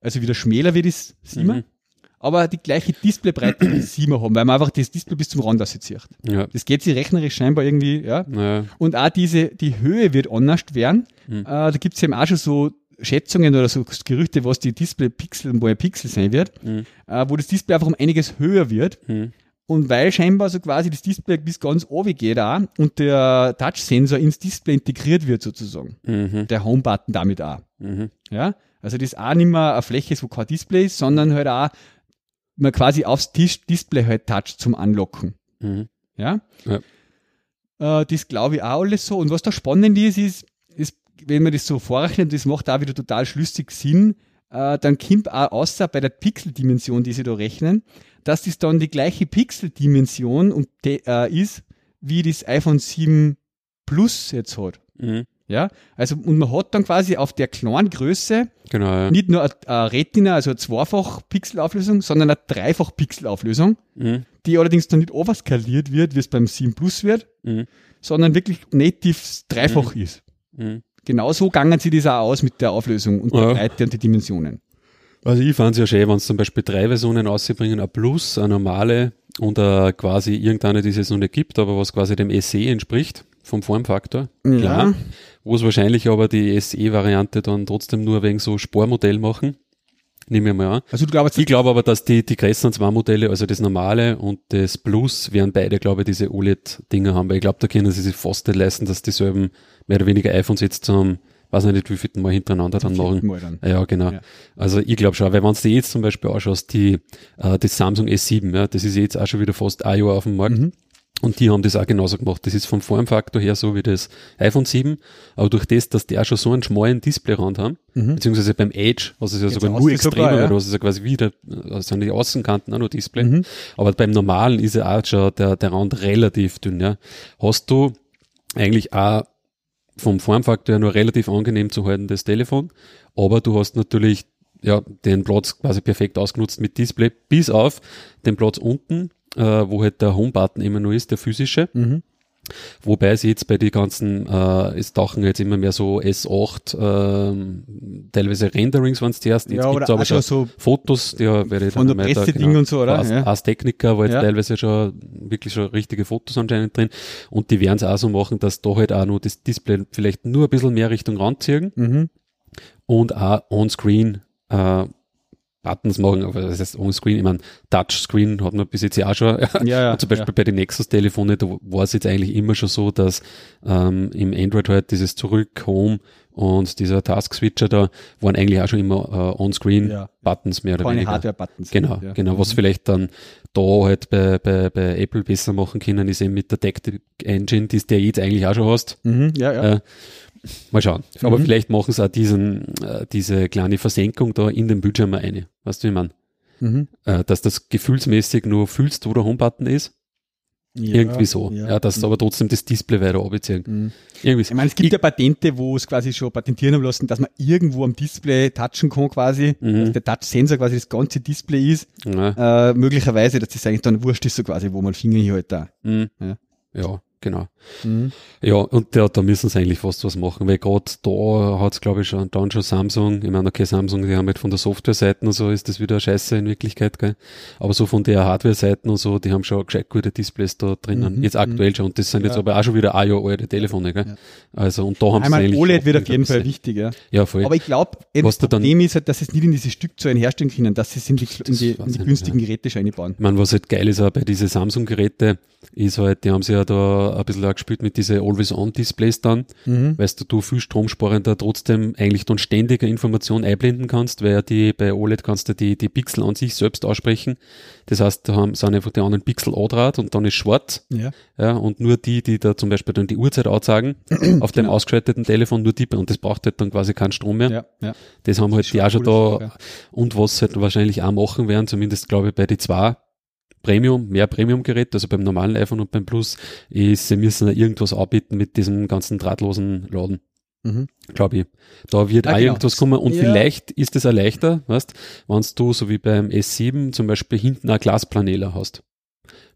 Also wieder schmäler wie das 7er, Mhm. aber die gleiche Displaybreite wie 7er haben, weil man einfach das Display bis zum Rand auszieht. Ja. Das geht sich rechnerisch scheinbar irgendwie, ja, Naja. und auch diese, die Höhe wird anders werden. Mhm. Äh, da gibt es eben auch schon so Schätzungen oder so Gerüchte, was die Display-Pixel, wo ein Pixel sein wird, Mhm. äh, wo das Display einfach um einiges höher wird. Mhm. Und weil scheinbar so quasi das Display bis ganz oben geht auch und der Touch-Sensor ins Display integriert wird sozusagen. Mhm. Der Home-Button damit auch. Mhm. Ja? Also das auch nicht mehr eine Fläche ist, wo kein Display ist, sondern halt auch man quasi aufs Tisch Display halt touch zum Anlocken. Mhm. Ja? Ja. Äh, das glaube ich auch alles so. Und was da spannend ist, ist, ist, wenn man das so vorrechnet, das macht auch wieder total schlüssig Sinn, äh, dann kommt auch außer bei der Pixeldimension, die sie da rechnen, dass das dann die gleiche Pixeldimension und de, äh, ist, wie das iPhone 7 Plus jetzt hat. Mhm. Ja, also und man hat dann quasi auf der kleinen Größe Genau, ja. nicht nur eine, eine Retina, also eine zweifach Pixelauflösung, sondern eine dreifach Pixelauflösung, Mhm. die allerdings dann nicht overskaliert wird, wie es beim 7 Plus wird, Mhm. sondern wirklich native dreifach ist. Mhm. Genauso gangen sie das auch aus mit der Auflösung und der Ja. Breite und die Dimensionen. Also ich fand es ja schön, wenn es zum Beispiel drei Versionen rausbringen, eine Plus, eine normale und eine quasi irgendeine, die es jetzt noch nicht gibt, aber was quasi dem SE entspricht, vom Formfaktor. Klar. Wo es wahrscheinlich aber die SE-Variante dann trotzdem nur wegen so Spormodell machen. Nehme ich mal an. Also du glaubst, Ich glaube aber, dass die, die größeren zwei Modelle, also das normale und das Plus, werden beide, glaube ich, diese OLED-Dinger haben, weil ich glaube, da können sie sich fast nicht leisten, dass dieselben mehr oder weniger iPhones jetzt zum, weiß nicht, wie viel Mal hintereinander dann machen. Mal dann. Ja, genau. Ja. Also ich glaube schon, weil wenn du dir jetzt zum Beispiel anschaust, die, äh, das Samsung S7, ja, das ist jetzt auch schon wieder fast ein Jahr auf dem Markt. Mhm. Und die haben das auch genauso gemacht. Das ist vom Formfaktor her so wie das iPhone 7, aber durch das, dass die auch schon so einen schmalen Displayrand haben, beziehungsweise beim Edge, was ist ja Jetzt sogar nur extremer, sogar, ja. ist ja quasi wieder, also sind die Außenkanten auch noch Display. Mhm. Aber beim normalen ist ja auch schon der, der Rand relativ dünn, ja. Hast du eigentlich auch vom Formfaktor her nur relativ angenehm zu halten, das Telefon. Aber du hast natürlich ja, den Platz quasi perfekt ausgenutzt mit Display, bis auf den Platz unten, äh, wo halt der Home-Button immer nur ist, der physische. Mhm. Wobei sie jetzt bei die ganzen, äh, es tauchen jetzt immer mehr so S8, ähm, teilweise Renderings waren es zuerst, jetzt Ja, gibt's oder aber auch schon so Fotos, ja, von der Presse-Ding und so, oder? Ars, Ja. Ars Technica war jetzt Ja. teilweise schon wirklich schon richtige Fotos anscheinend drin. Und die werden es auch so machen, dass da halt auch noch das Display vielleicht nur ein bisschen mehr Richtung Rand ziehen Mhm. und auch on-screen äh, Buttons machen, aber das heißt on-screen, ich meine, Touchscreen hat man bis jetzt ja auch schon. Ja, ja, Zum Beispiel bei den Nexus-Telefonen, da war es jetzt eigentlich immer schon so, dass ähm, im Android halt dieses Zurück, Home und dieser Task-Switcher da waren eigentlich auch schon immer äh, on-screen-Buttons mehr oder Keine weniger. Hardware-Buttons. Genau, ja. genau. Was vielleicht dann da halt bei, bei, bei Apple besser machen können, ist eben mit der Tactic Engine, die du ja jetzt eigentlich auch schon hast. Mhm, ja, ja. Äh, mal schauen. Aber Mhm. vielleicht machen sie auch diesen, äh, diese kleine Versenkung da in den Bildschirm eine. Weißt du, wie ich meine? Mhm. Äh, dass das gefühlsmäßig nur fühlst, wo der Homebutton ist. Ja, Irgendwie so. Ja, dass Mhm. aber trotzdem das Display weiter abziehen. Mhm. Irgendwie Ich so. meine, es gibt ja Patente, wo es quasi schon patentieren haben lassen, dass man irgendwo am Display touchen kann quasi, Mhm. dass der Touch-Sensor quasi das ganze Display ist. Ja, Äh, möglicherweise, dass das eigentlich dann wurscht ist, so quasi, wo man den Finger hier halt da. mhm. Ja. ja genau. Mhm. Ja, und da, da müssen sie eigentlich fast was machen, weil gerade da hat's glaube ich, schon, dann schon Samsung, ich meine, okay, Samsung, die haben halt von der Software-Seite und so, ist das wieder scheiße in Wirklichkeit, gell? Aber so von der Hardware-Seiten und so, die haben schon gescheit gute Displays da drinnen, Mhm, jetzt aktuell schon, und das sind jetzt Ja. aber auch schon wieder ein Jahr alte Telefone, gell? Ja. Also, und da haben sie eigentlich OLED wird auf jeden Fall wichtig, ja. Ja, voll. Aber ich glaube, Was das Problem ist halt, dass sie es nicht in diese Stückzahlen herstellen können, dass sie es in die, in die, in die günstigen nicht, Geräte schon einbauen. Ich meine, was halt geil ist auch bei diesen Samsung-Geräte, ist halt, die haben sie ja da ein bisschen auch gespielt mit diese Always-On-Displays dann, Mhm. weißt du, du viel stromsparender trotzdem eigentlich dann ständiger Information einblenden kannst, weil ja die, bei OLED kannst du die, die Pixel an sich selbst aussprechen. Das heißt, da haben, sind einfach die anderen Pixel andraht und dann ist schwarz, Ja. ja, und nur die, die da zum Beispiel dann die Uhrzeit anzeigen, auf dem ausgeschalteten Telefon, nur die, und das braucht halt dann quasi keinen Strom mehr. Genau. Ja, ja. Das haben halt die auch schon da, Sache. und was halt wahrscheinlich auch machen werden, zumindest glaube ich bei die zwei Premium, mehr Premium-Gerät, also beim normalen iPhone und beim Plus, ist, sie müssen ja irgendwas anbieten mit diesem ganzen drahtlosen Laden, Mhm. glaube ich. Da wird Ah, auch genau. irgendwas kommen und Ja. vielleicht ist es auch leichter, weißt, wenn du so wie beim S7 zum Beispiel hinten ein Glasplaneler hast.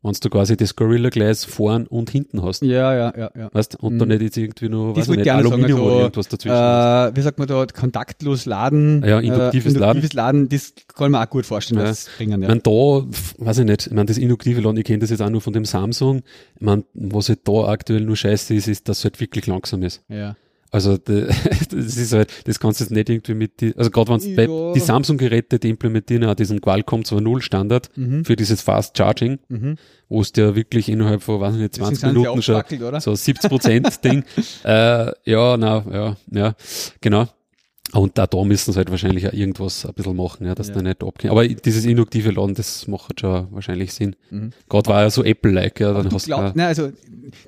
Wenn du quasi das Gorilla Glass vorn und hinten hast. Ja, ja, ja, ja. Weißt, und Mhm. dann nicht jetzt irgendwie nur, weiß ich nicht, ich noch sagen, Aluminium also, oder irgendwas dazwischen. Äh, wie sagt man da, kontaktlos laden. Ja, induktives äh, induktives Laden. das kann man auch gut vorstellen, Ja. das bringen. Ich Ja. meine, da, weiß ich nicht, ich meine, das induktive Laden, ich kenne das jetzt auch nur von dem Samsung. Ich meine, was halt da aktuell nur scheiße ist, ist, dass es halt wirklich langsam ist. ja. Also das ist halt, das kannst du jetzt nicht irgendwie mit die, also gerade wenn Ja. bei die Samsung-Geräte, die implementieren auch diesen Qualcomm 2.0 Standard Mhm. für dieses Fast Charging, Mhm. wo es dir wirklich innerhalb von, weiß ich nicht, Deswegen 20 sind sie Minuten schon oder? so 70 Prozent Ding. äh, ja, na, ja, ja, genau. Und da, da müssen sie halt wahrscheinlich auch irgendwas ein bisschen machen, ja, dass Ja. da nicht abgehen. Aber dieses induktive Laden, das macht schon wahrscheinlich Sinn. Mhm. Gerade war ja so Apple-like, ja, dann Du hast glaubst, du, ne, also,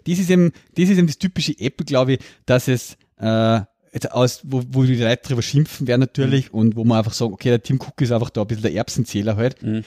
das ist eben, das ist eben das typische Apple, glaube ich, dass es, äh, jetzt aus, wo, wo die Leute drüber schimpfen werden natürlich und wo man einfach sagen, okay, der Tim Cook ist einfach da ein bisschen der Erbsenzähler halt. Mhm.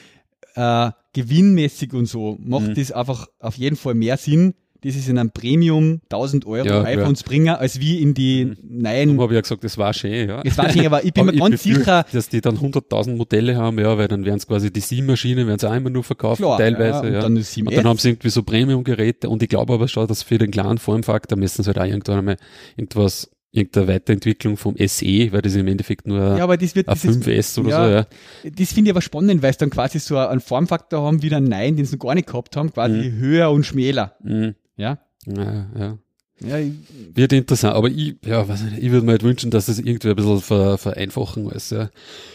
Äh, gewinnmäßig und so macht Mhm. das einfach auf jeden Fall mehr Sinn, das ist in einem Premium 1000 Euro Ja, iPhones bringen, als wie in die Darum neuen. habe ich ja gesagt, das war schön, ja. Das weiß ich, aber ich bin mir ganz sicher, dass die dann 100.000 Modelle haben, ja, weil dann werden es quasi die Sie-Maschine, werden sie auch immer nur verkauft, Klar, teilweise, ja, und ja. dann 7S. Und dann haben sie irgendwie so Premium-Geräte und ich glaube aber schon, dass für den kleinen Formfaktor müssen sie halt auch irgendwann einmal irgendwas, irgendeine Weiterentwicklung vom SE, weil das im Endeffekt nur ja, aber das wird ein dieses, 5S oder ja, so, ja. Das finde ich aber spannend, weil sie dann quasi so einen Formfaktor haben wie ein Nein, den sie noch gar nicht gehabt haben, quasi höher und schmäler. Mhm. Ja. Ja, ja. Ja, Wird interessant, aber ich, ja, ich würde mir halt wünschen, dass es irgendwie ein bisschen ver, vereinfachen alles, ja.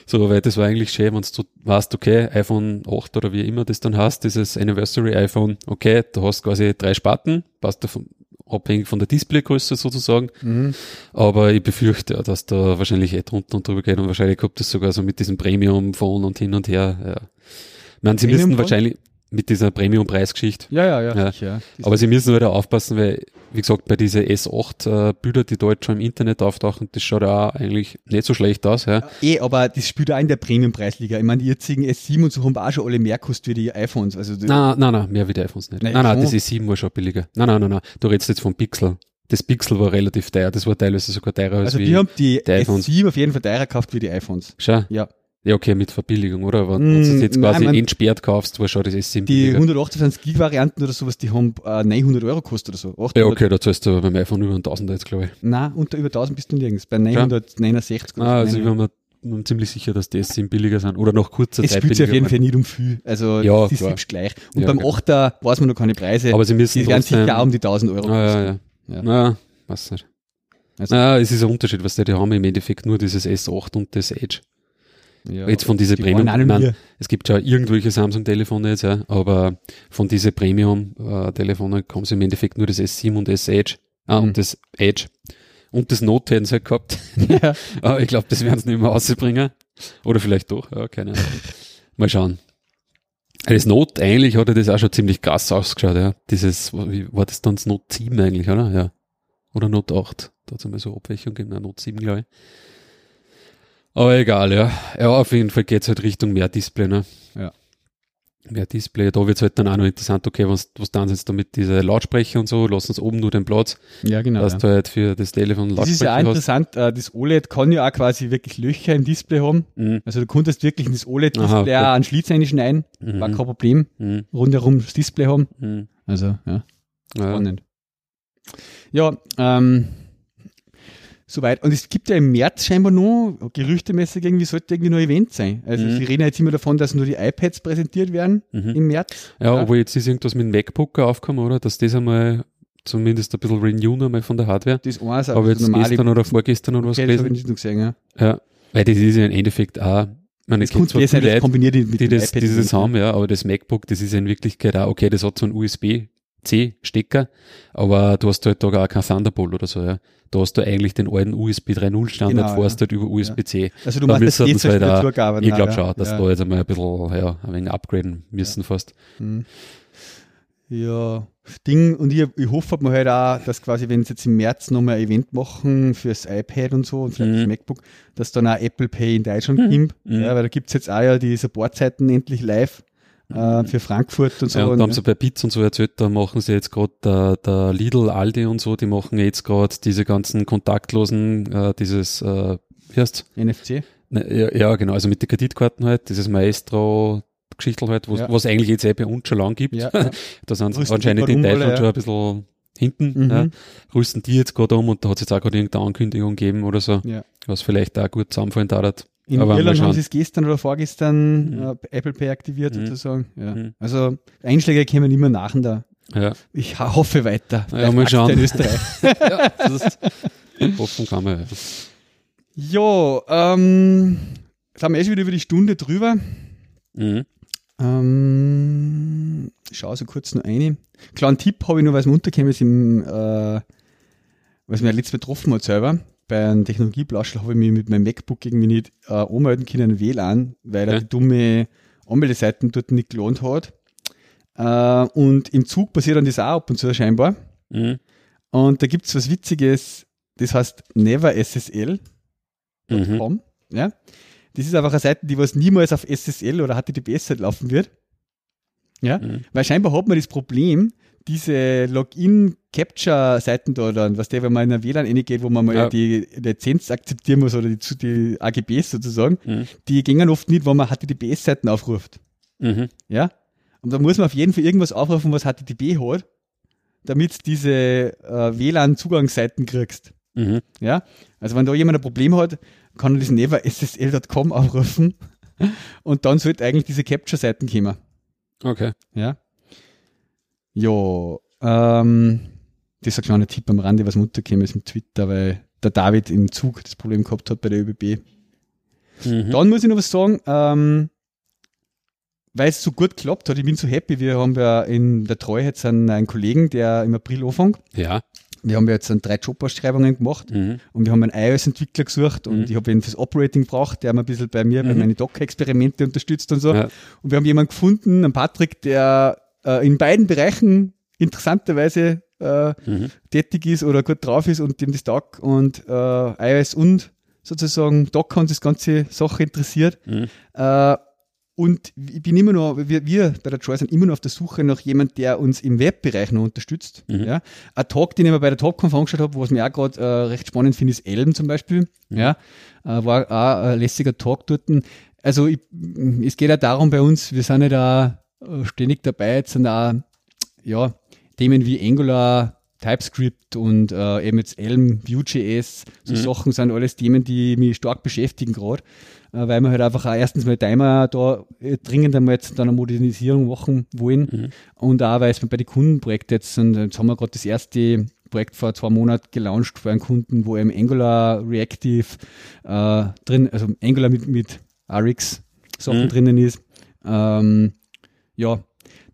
So, weil das war eigentlich schön, wenn du weißt, okay, iPhone 8 oder wie immer das dann hast, dieses Anniversary iPhone, okay, du hast quasi drei Sparten, passt davon, abhängig von der Displaygröße sozusagen, mhm. aber ich befürchte ja, dass da wahrscheinlich eh drunter und drüber geht und wahrscheinlich kommt das sogar so mit diesem Premium-Phone und hin und her, ja. Ich meine, sie müssen Premium-Phone? wahrscheinlich mit dieser Premium-Preisgeschichte ja, ja, ja, Ja. sicher. Aber sie müssen wieder aufpassen, weil, wie gesagt, bei diese S8 äh, die dort schon im Internet auftauchen, das schaut ja auch eigentlich nicht so schlecht aus, ja. Eh, aber das spielt auch in der Premium-Preisliga. Ich meine, die jetzigen S7 und so haben auch schon alle mehr gekostet wie die iPhones. Also das- Nein, nein, nein, mehr wie die iPhones nicht. Nein, Nein, nein, das ist war schon billiger. Nein, nein, nein, nein. Du redest jetzt vom Pixel. Das Pixel war relativ teuer, das war teilweise sogar teurer als also wie. die haben die, die iPhones. S7 auf jeden Fall teurer gekauft wie die iPhones. Schau. Ja. Ja, okay, mit Verbilligung, oder? Aber Mm, wenn du es jetzt nein, quasi man- entsperrt kaufst, war schon das S7 Die billiger. 128 Gig Varianten oder sowas, die haben äh, 900 Euro gekostet oder so. 800, Ja, okay, da zahlst du beim iPhone über 1000 jetzt, glaube ich. Nein, unter über 1000 bist du nirgends. Bei 969 oder Ah, also so. ich war mir ziemlich sicher, dass die S7 billiger sind. Oder nach kurzer es Zeit spielt sich auf jeden Fall nicht um viel. Also Ja, das ist selbst gleich. Und Ja, beim okay. 8er weiß man noch keine Preise. Aber sie müssen die werden sicher um die 1000 Euro Ah, ja, ja. Ja. Na, weiß nicht. Also- Na, es ist ein Unterschied, was die, die haben im Endeffekt nur dieses S8 und das Edge. Ja. Jetzt von diese Die Premium, nein, mehr. es gibt ja irgendwelche Samsung-Telefone jetzt, ja, aber von diese Premium-Telefone kommen sie im Endeffekt nur das S7 und das Edge. Ah, Mhm. und das Edge. Und das Note hätten sie halt gehabt. Ja. aber ich glaube, das werden sie nicht mehr rausbringen. Oder vielleicht doch, ja, keine Ahnung. Mal schauen. Das Note, eigentlich hat ja das auch schon ziemlich krass ausgeschaut, ja. Dieses, wie war das dann das Note 7 eigentlich, oder? Ja. Oder Note 8. Da hat es einmal so Abweichung gegeben, Note 7, glaube ich. Aber egal, ja. Ja, auf jeden Fall geht's halt Richtung mehr Display, ne? Ja. Mehr Display. Da wird's halt dann auch noch interessant, okay, was, was dann jetzt da mit diese Lautsprecher und so, lassen uns oben nur den Platz, ja, genau. dass Ja. du halt für das Telefon Das ist ja auch Lautsprecher hast. interessant, äh, das OLED kann ja auch quasi wirklich Löcher im Display haben. Mhm. Also du konntest wirklich in das OLED-Display okay. auch einen Schlitz einschneiden, Mhm. war kein Problem. Mhm. Rundherum das Display haben. Mhm. Also, ja, Ja. spannend. Ja, ähm, soweit. Und es gibt ja im März scheinbar noch, gerüchtemäßig irgendwie, sollte irgendwie noch ein Event sein. Also Mhm. sie reden ja jetzt immer davon, dass nur die iPads präsentiert werden Mhm. im März. Ja, aber jetzt ist irgendwas mit dem MacBook aufgekommen, oder? Dass das einmal zumindest ein bisschen renewen einmal von der Hardware. Das ist eins, Aber jetzt gestern oder vorgestern oder was okay, das habe ich gelesen. nicht gesehen, ja. Ja, weil das ist ja im Endeffekt auch, ich meine, es Das ja das Leute, kombiniert mit die dem das, iPad dieses haben, ja, aber das MacBook, das ist ja in Wirklichkeit auch, okay, das hat so einen USB-C-Stecker, aber du hast halt da auch kein Thunderbolt oder so, ja. Da hast du eigentlich den alten USB 3.0 Standard, Genau, fährst halt über USB-C. Also du Da machst das müssen jetzt halt auch- Ich glaube ja. schon, dass ja. da jetzt einmal ein bisschen, ja, ein wenig upgraden müssen fast. Mhm. Ja, Ding, und ich, ich hoffe mir halt auch, dass quasi, wenn sie jetzt im März nochmal ein Event machen fürs iPad und so und vielleicht Mhm. das MacBook, dass dann auch Apple Pay in Deutschland Mhm. kommt. Mhm. Ja, weil da gibt's jetzt auch ja die Supportzeiten endlich live äh, für Frankfurt und so. Ja, und da haben sie bei Bits und so erzählt, da machen sie jetzt gerade der, der Lidl, Aldi und so, die machen jetzt gerade diese ganzen kontaktlosen, äh, dieses, äh, wie heißt NFC. ne, ja, ja, genau, also mit den Kreditkarten halt, dieses Maestro Geschichtel halt, was, Ja. was eigentlich jetzt eh bei uns schon lang gibt. Ja, ja. da sind sie Rüsten anscheinend die in Deutschland oder? schon ein bisschen hinten. Mhm. Ja. Rüsten die jetzt gerade um und da hat es jetzt auch gerade irgendeine Ankündigung gegeben oder so, Ja. was vielleicht auch gut zusammenfallen dauert. In Aber Irland haben sie es gestern oder vorgestern Mhm. äh, Apple Pay aktiviert Mhm. sozusagen. Ja. Mhm. Also Einschläge kommen immer nach da. Ja, Ich hoffe weiter. Ja, mal schauen. In Österreich. ja das ist, hoffen kann man. Ja. Jo, ähm, jetzt haben wir eh schon wieder über die Stunde drüber. Mhm. Ähm, ich schaue so kurz noch eine. Kleinen Tipp habe ich noch, weil es mir untergekommen ist, im, äh, was mir letztes Mal getroffen hat selber. Bei einem Technologieblauschel habe ich mich mit meinem MacBook irgendwie nicht äh, anmelden können WLAN, weil er Ja. die dumme Anmeldeseiten dort nicht gelohnt hat. Äh, und im Zug passiert dann das auch ab und zu scheinbar. Mhm. Und da gibt's was Witziges, das heißt neverssl.com. Mhm. Ja? Das ist einfach eine Seite, die was niemals auf SSL oder HTTPS halt laufen wird. Ja, weil scheinbar hat man das Problem, diese Login-Capture-Seiten da dann, was der, wenn man in ein WLAN reingeht, wo man mal Ja. die Lizenz akzeptieren muss oder die, die AGBs sozusagen, Mhm. die gingen oft nicht, wenn man HTTPS-Seiten aufruft. Mhm. Ja? Und da muss man auf jeden Fall irgendwas aufrufen, was HTTP hat, damit diese äh, WLAN-Zugangsseiten kriegst. Mhm. Ja? Also wenn da jemand ein Problem hat, kann er das neverssl.com aufrufen und dann sollte eigentlich diese Capture-Seiten kommen. Okay. Ja. Ja, ähm, das ist ein kleiner Tipp am Rande, was mir untergekommen ist mit Twitter, weil der David im Zug das Problem gehabt hat bei der ÖBB. Mhm. Dann muss ich noch was sagen, ähm, weil es so gut geklappt hat, ich bin so happy, wir haben ja in der Treue jetzt einen, einen Kollegen, der im April anfängt. Ja. Wir haben ja jetzt drei Jobausschreibungen gemacht Mhm. und wir haben einen iOS-Entwickler gesucht und Mhm. ich habe ihn fürs Operating gebraucht, der mir ein bisschen bei mir, bei Mhm. meinen Docker-Experimente unterstützt und so. Ja. Und wir haben jemanden gefunden, einen Patrick, der äh, in beiden Bereichen interessanterweise äh, Mhm. tätig ist oder gut drauf ist und dem das Doc und äh, iOS und sozusagen Docker und das ganze Sache interessiert. Mhm. Äh, und ich bin immer noch, wir, wir bei der Troy sind immer noch auf der Suche nach jemand, der uns im Webbereich noch unterstützt. Mhm. Ja. Ein Talk, den ich mir bei der Talkconf angeschaut habe, was mir auch gerade äh, recht spannend finde, ist Elm zum Beispiel. Mhm. Ja. Äh, war auch ein lässiger Talk dort. Also ich, es geht ja darum bei uns, wir sind ja da äh, ständig dabei, jetzt sind auch ja, Themen wie Angular, TypeScript und äh, eben jetzt Elm, Vue.js, so Mhm. Sachen sind alles Themen, die mich stark beschäftigen gerade, äh, weil wir halt einfach auch erstens mal Timer da äh, dringend einmal jetzt dann eine Modernisierung machen wollen Mhm. und auch, weil es bei den Kundenprojekten jetzt, und jetzt haben wir gerade das erste Projekt vor zwei Monaten gelauncht für einen Kunden, wo eben Angular Reactive äh, drin, also Angular mit, mit RX Sachen Mhm. drinnen ist. Ähm, ja,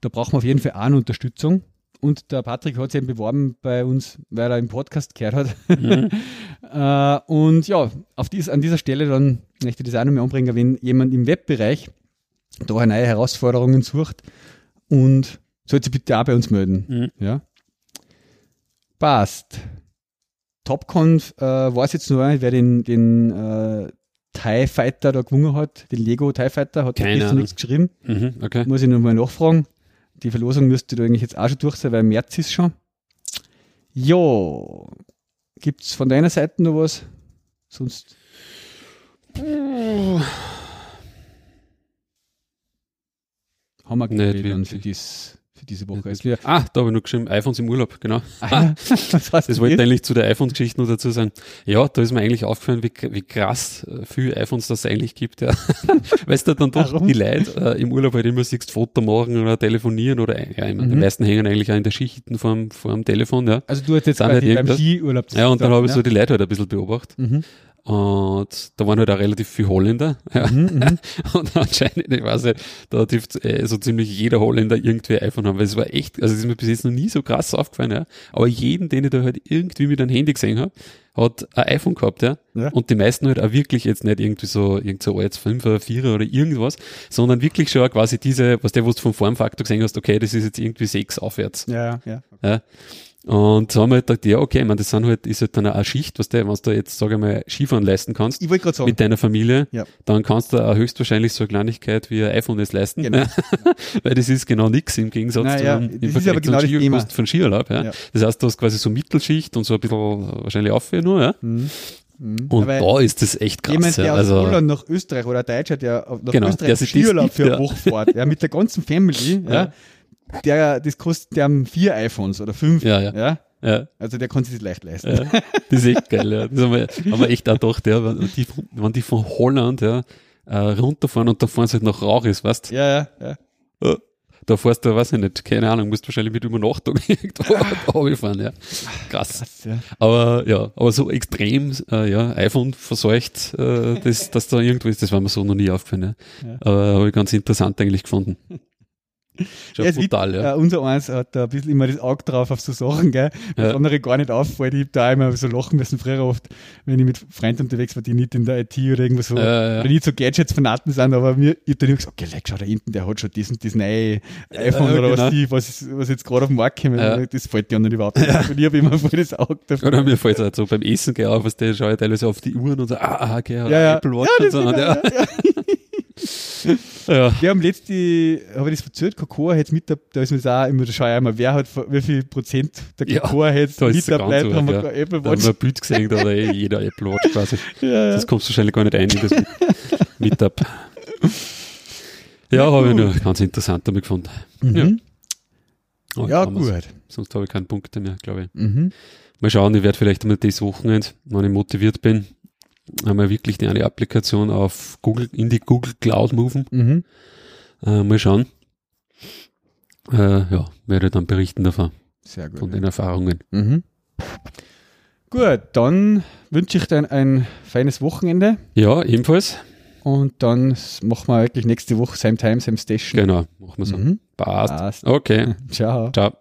da brauchen wir auf jeden Fall auch eine Unterstützung. Und der Patrick hat sich eben beworben bei uns, weil er im Podcast gehört hat. Mhm. äh, und ja, auf dies, an dieser Stelle dann möchte ich das auch noch mal anbringen, wenn jemand im Webbereich da neue Herausforderungen sucht und sollte sich bitte auch bei uns melden. Mhm. Ja. Passt. TopConf äh, weiß jetzt nur, wer den, den äh, TIE Fighter da gewonnen hat, den Lego TIE Fighter, hat Keine nichts geschrieben. Mhm. Okay. Muss ich nochmal nachfragen. Die Verlosung müsste da eigentlich jetzt auch schon durch sein, weil im März ist schon. Jo. Gibt's von deiner Seite noch was? Sonst. Haben wir Nicht dann für, wirklich. Für diese Woche. Also wir, Ah, da habe ich noch geschrieben, iPhones im Urlaub, genau. ah, heißt Das wollte ich eigentlich zu der iPhone-Geschichte noch dazu sagen. Ja, da ist mir eigentlich aufgefallen, wie, wie krass äh, viele iPhones das eigentlich gibt. Ja. weißt du, dann doch Warum? die Leute äh, im Urlaub halt immer siehst, Foto machen oder telefonieren oder ja, ich meine, die Mhm. meisten hängen eigentlich auch in der Schichten vorm, vorm Telefon. Ja. Also du hast jetzt Dann halt beim Skiurlaub ja, und dann habe ich ja. so die Leute halt ein bisschen beobachtet. Mhm. Und da waren halt auch relativ viele Holländer. Ja. Mhm, mhm. Und anscheinend, ich weiß nicht, da dürfte äh, so ziemlich jeder Holländer irgendwie ein iPhone haben, weil es war echt, also es ist mir bis jetzt noch nie so krass aufgefallen, ja. Aber jeden, den ich da halt irgendwie mit einem Handy gesehen habe, hat ein iPhone gehabt, ja. Ja. Und die meisten halt auch wirklich jetzt nicht irgendwie so, irgend so als 5er, 4er oder irgendwas, sondern wirklich schon quasi diese, was der, was du vom Formfaktor gesehen hast, okay, das ist jetzt irgendwie 6 aufwärts. Ja, ja. Ja. Und so haben wir halt gedacht, ja, okay, meine, das sind halt, ist halt dann eine Schicht, was der, wenn du jetzt, sag ich mal, Skifahren leisten kannst Ich wollte gerade sagen, mit deiner Familie, Ja. dann kannst du auch höchstwahrscheinlich so eine Kleinigkeit wie ein iPhone jetzt leisten. Genau. Weil das ist genau nix im Gegensatz Na zu ja, einem, das im ist Vergleich aber zu genau das Ski- von Skiurlaub. Ja. Ja. Das heißt, du hast quasi so Mittelschicht und so ein bisschen wahrscheinlich auf nur. Ja. Mhm. Mhm. Und Aber da ist das echt krass. Jemand, der aus also, Holland nach Österreich oder Deutscher, der nach Genau, Österreich der Skiurlaub das für eine ja. Woche fährt, ja, mit der ganzen Family, ja. Ja. Der, das kostet, der haben vier iPhones oder fünf, Ja, ja. ja. ja, Also der kann sich das leicht leisten. ja, das ist echt geil. Ja. Das haben wir, haben wir echt auch gedacht, ja, wenn die, wenn die von Holland ja, äh, runterfahren und da fahren sie halt nach Rauch ist, weißt Ja, ja, ja. Ja. Da fährst du, weiß ich nicht, keine Ahnung, musst wahrscheinlich mit Übernachtung irgendwo runterfahren, ja. Krass. Krass, ja. Aber ja, aber so extrem, äh, ja, iPhone verseucht, äh, das, dass da irgendwo ist, das war mir so noch nie aufgefallen, ja. Ja. Aber habe ich ganz interessant eigentlich gefunden. Schon Ja, brutal, ja. Äh, unser eins hat da ein bisschen immer das Auge drauf auf so Sachen, gell, was Ja. andere gar nicht auffällt. Ich hab da immer so lachen müssen, früher oft, wenn ich mit Freunden unterwegs war, die nicht in der IT oder irgendwas so, Ja, ja. oder nicht so Gadgets-Fanaten sind, aber mir, ich hab dann immer gesagt, okay, leck, schau da hinten, der hat schon diesen, diesen neue iPhone Ja, oder genau. was, die, was, was jetzt gerade auf den Markt kommt. Ja. Das fällt dir anderen überhaupt nicht. Und ich habe immer voll das Auge dafür. Oder mir fällt es halt so beim Essen gell, auf, was der schaue ich teilweise auf die Uhren und so, ah, ah, okay, Ja, ja. Apple Watch Ja, und das so. genau, und, ja. ja, ja. Ja. Wir haben letzte, habe ich das verzählt, Cocoa hat mit, da ist mir das auch immer, da schaue ich einmal, wer hat, wie viel Prozent der Ja, Cocoa hat mit dabei, haben wir ja. keine Apple Da haben Watch. wir ein Bild gesehen, da hat eh jeder Apple Watch quasi. Ja, ja. Das kommst du wahrscheinlich gar nicht ein in das Meetup. Ja, habe ich nur ganz interessant damit gefunden. Mhm. Ja, wir's. gut. Sonst habe ich keine Punkte mehr, glaube ich. Mhm. Mal schauen, ich werde vielleicht einmal dieses Wochenende, wenn ich motiviert bin, einmal wirklich die eine Applikation auf Google, in die Google Cloud moven. Mhm. Äh, mal schauen. Äh, ja, werde dann berichten davon, Sehr gut. von den Erfahrungen. Mhm. Gut, dann wünsche ich dir ein, ein feines Wochenende Ja, ebenfalls. und dann machen wir wirklich nächste Woche Same Time, Same Station. Genau, machen wir so. Mhm. Passt. Passt. Okay, Ciao. ciao.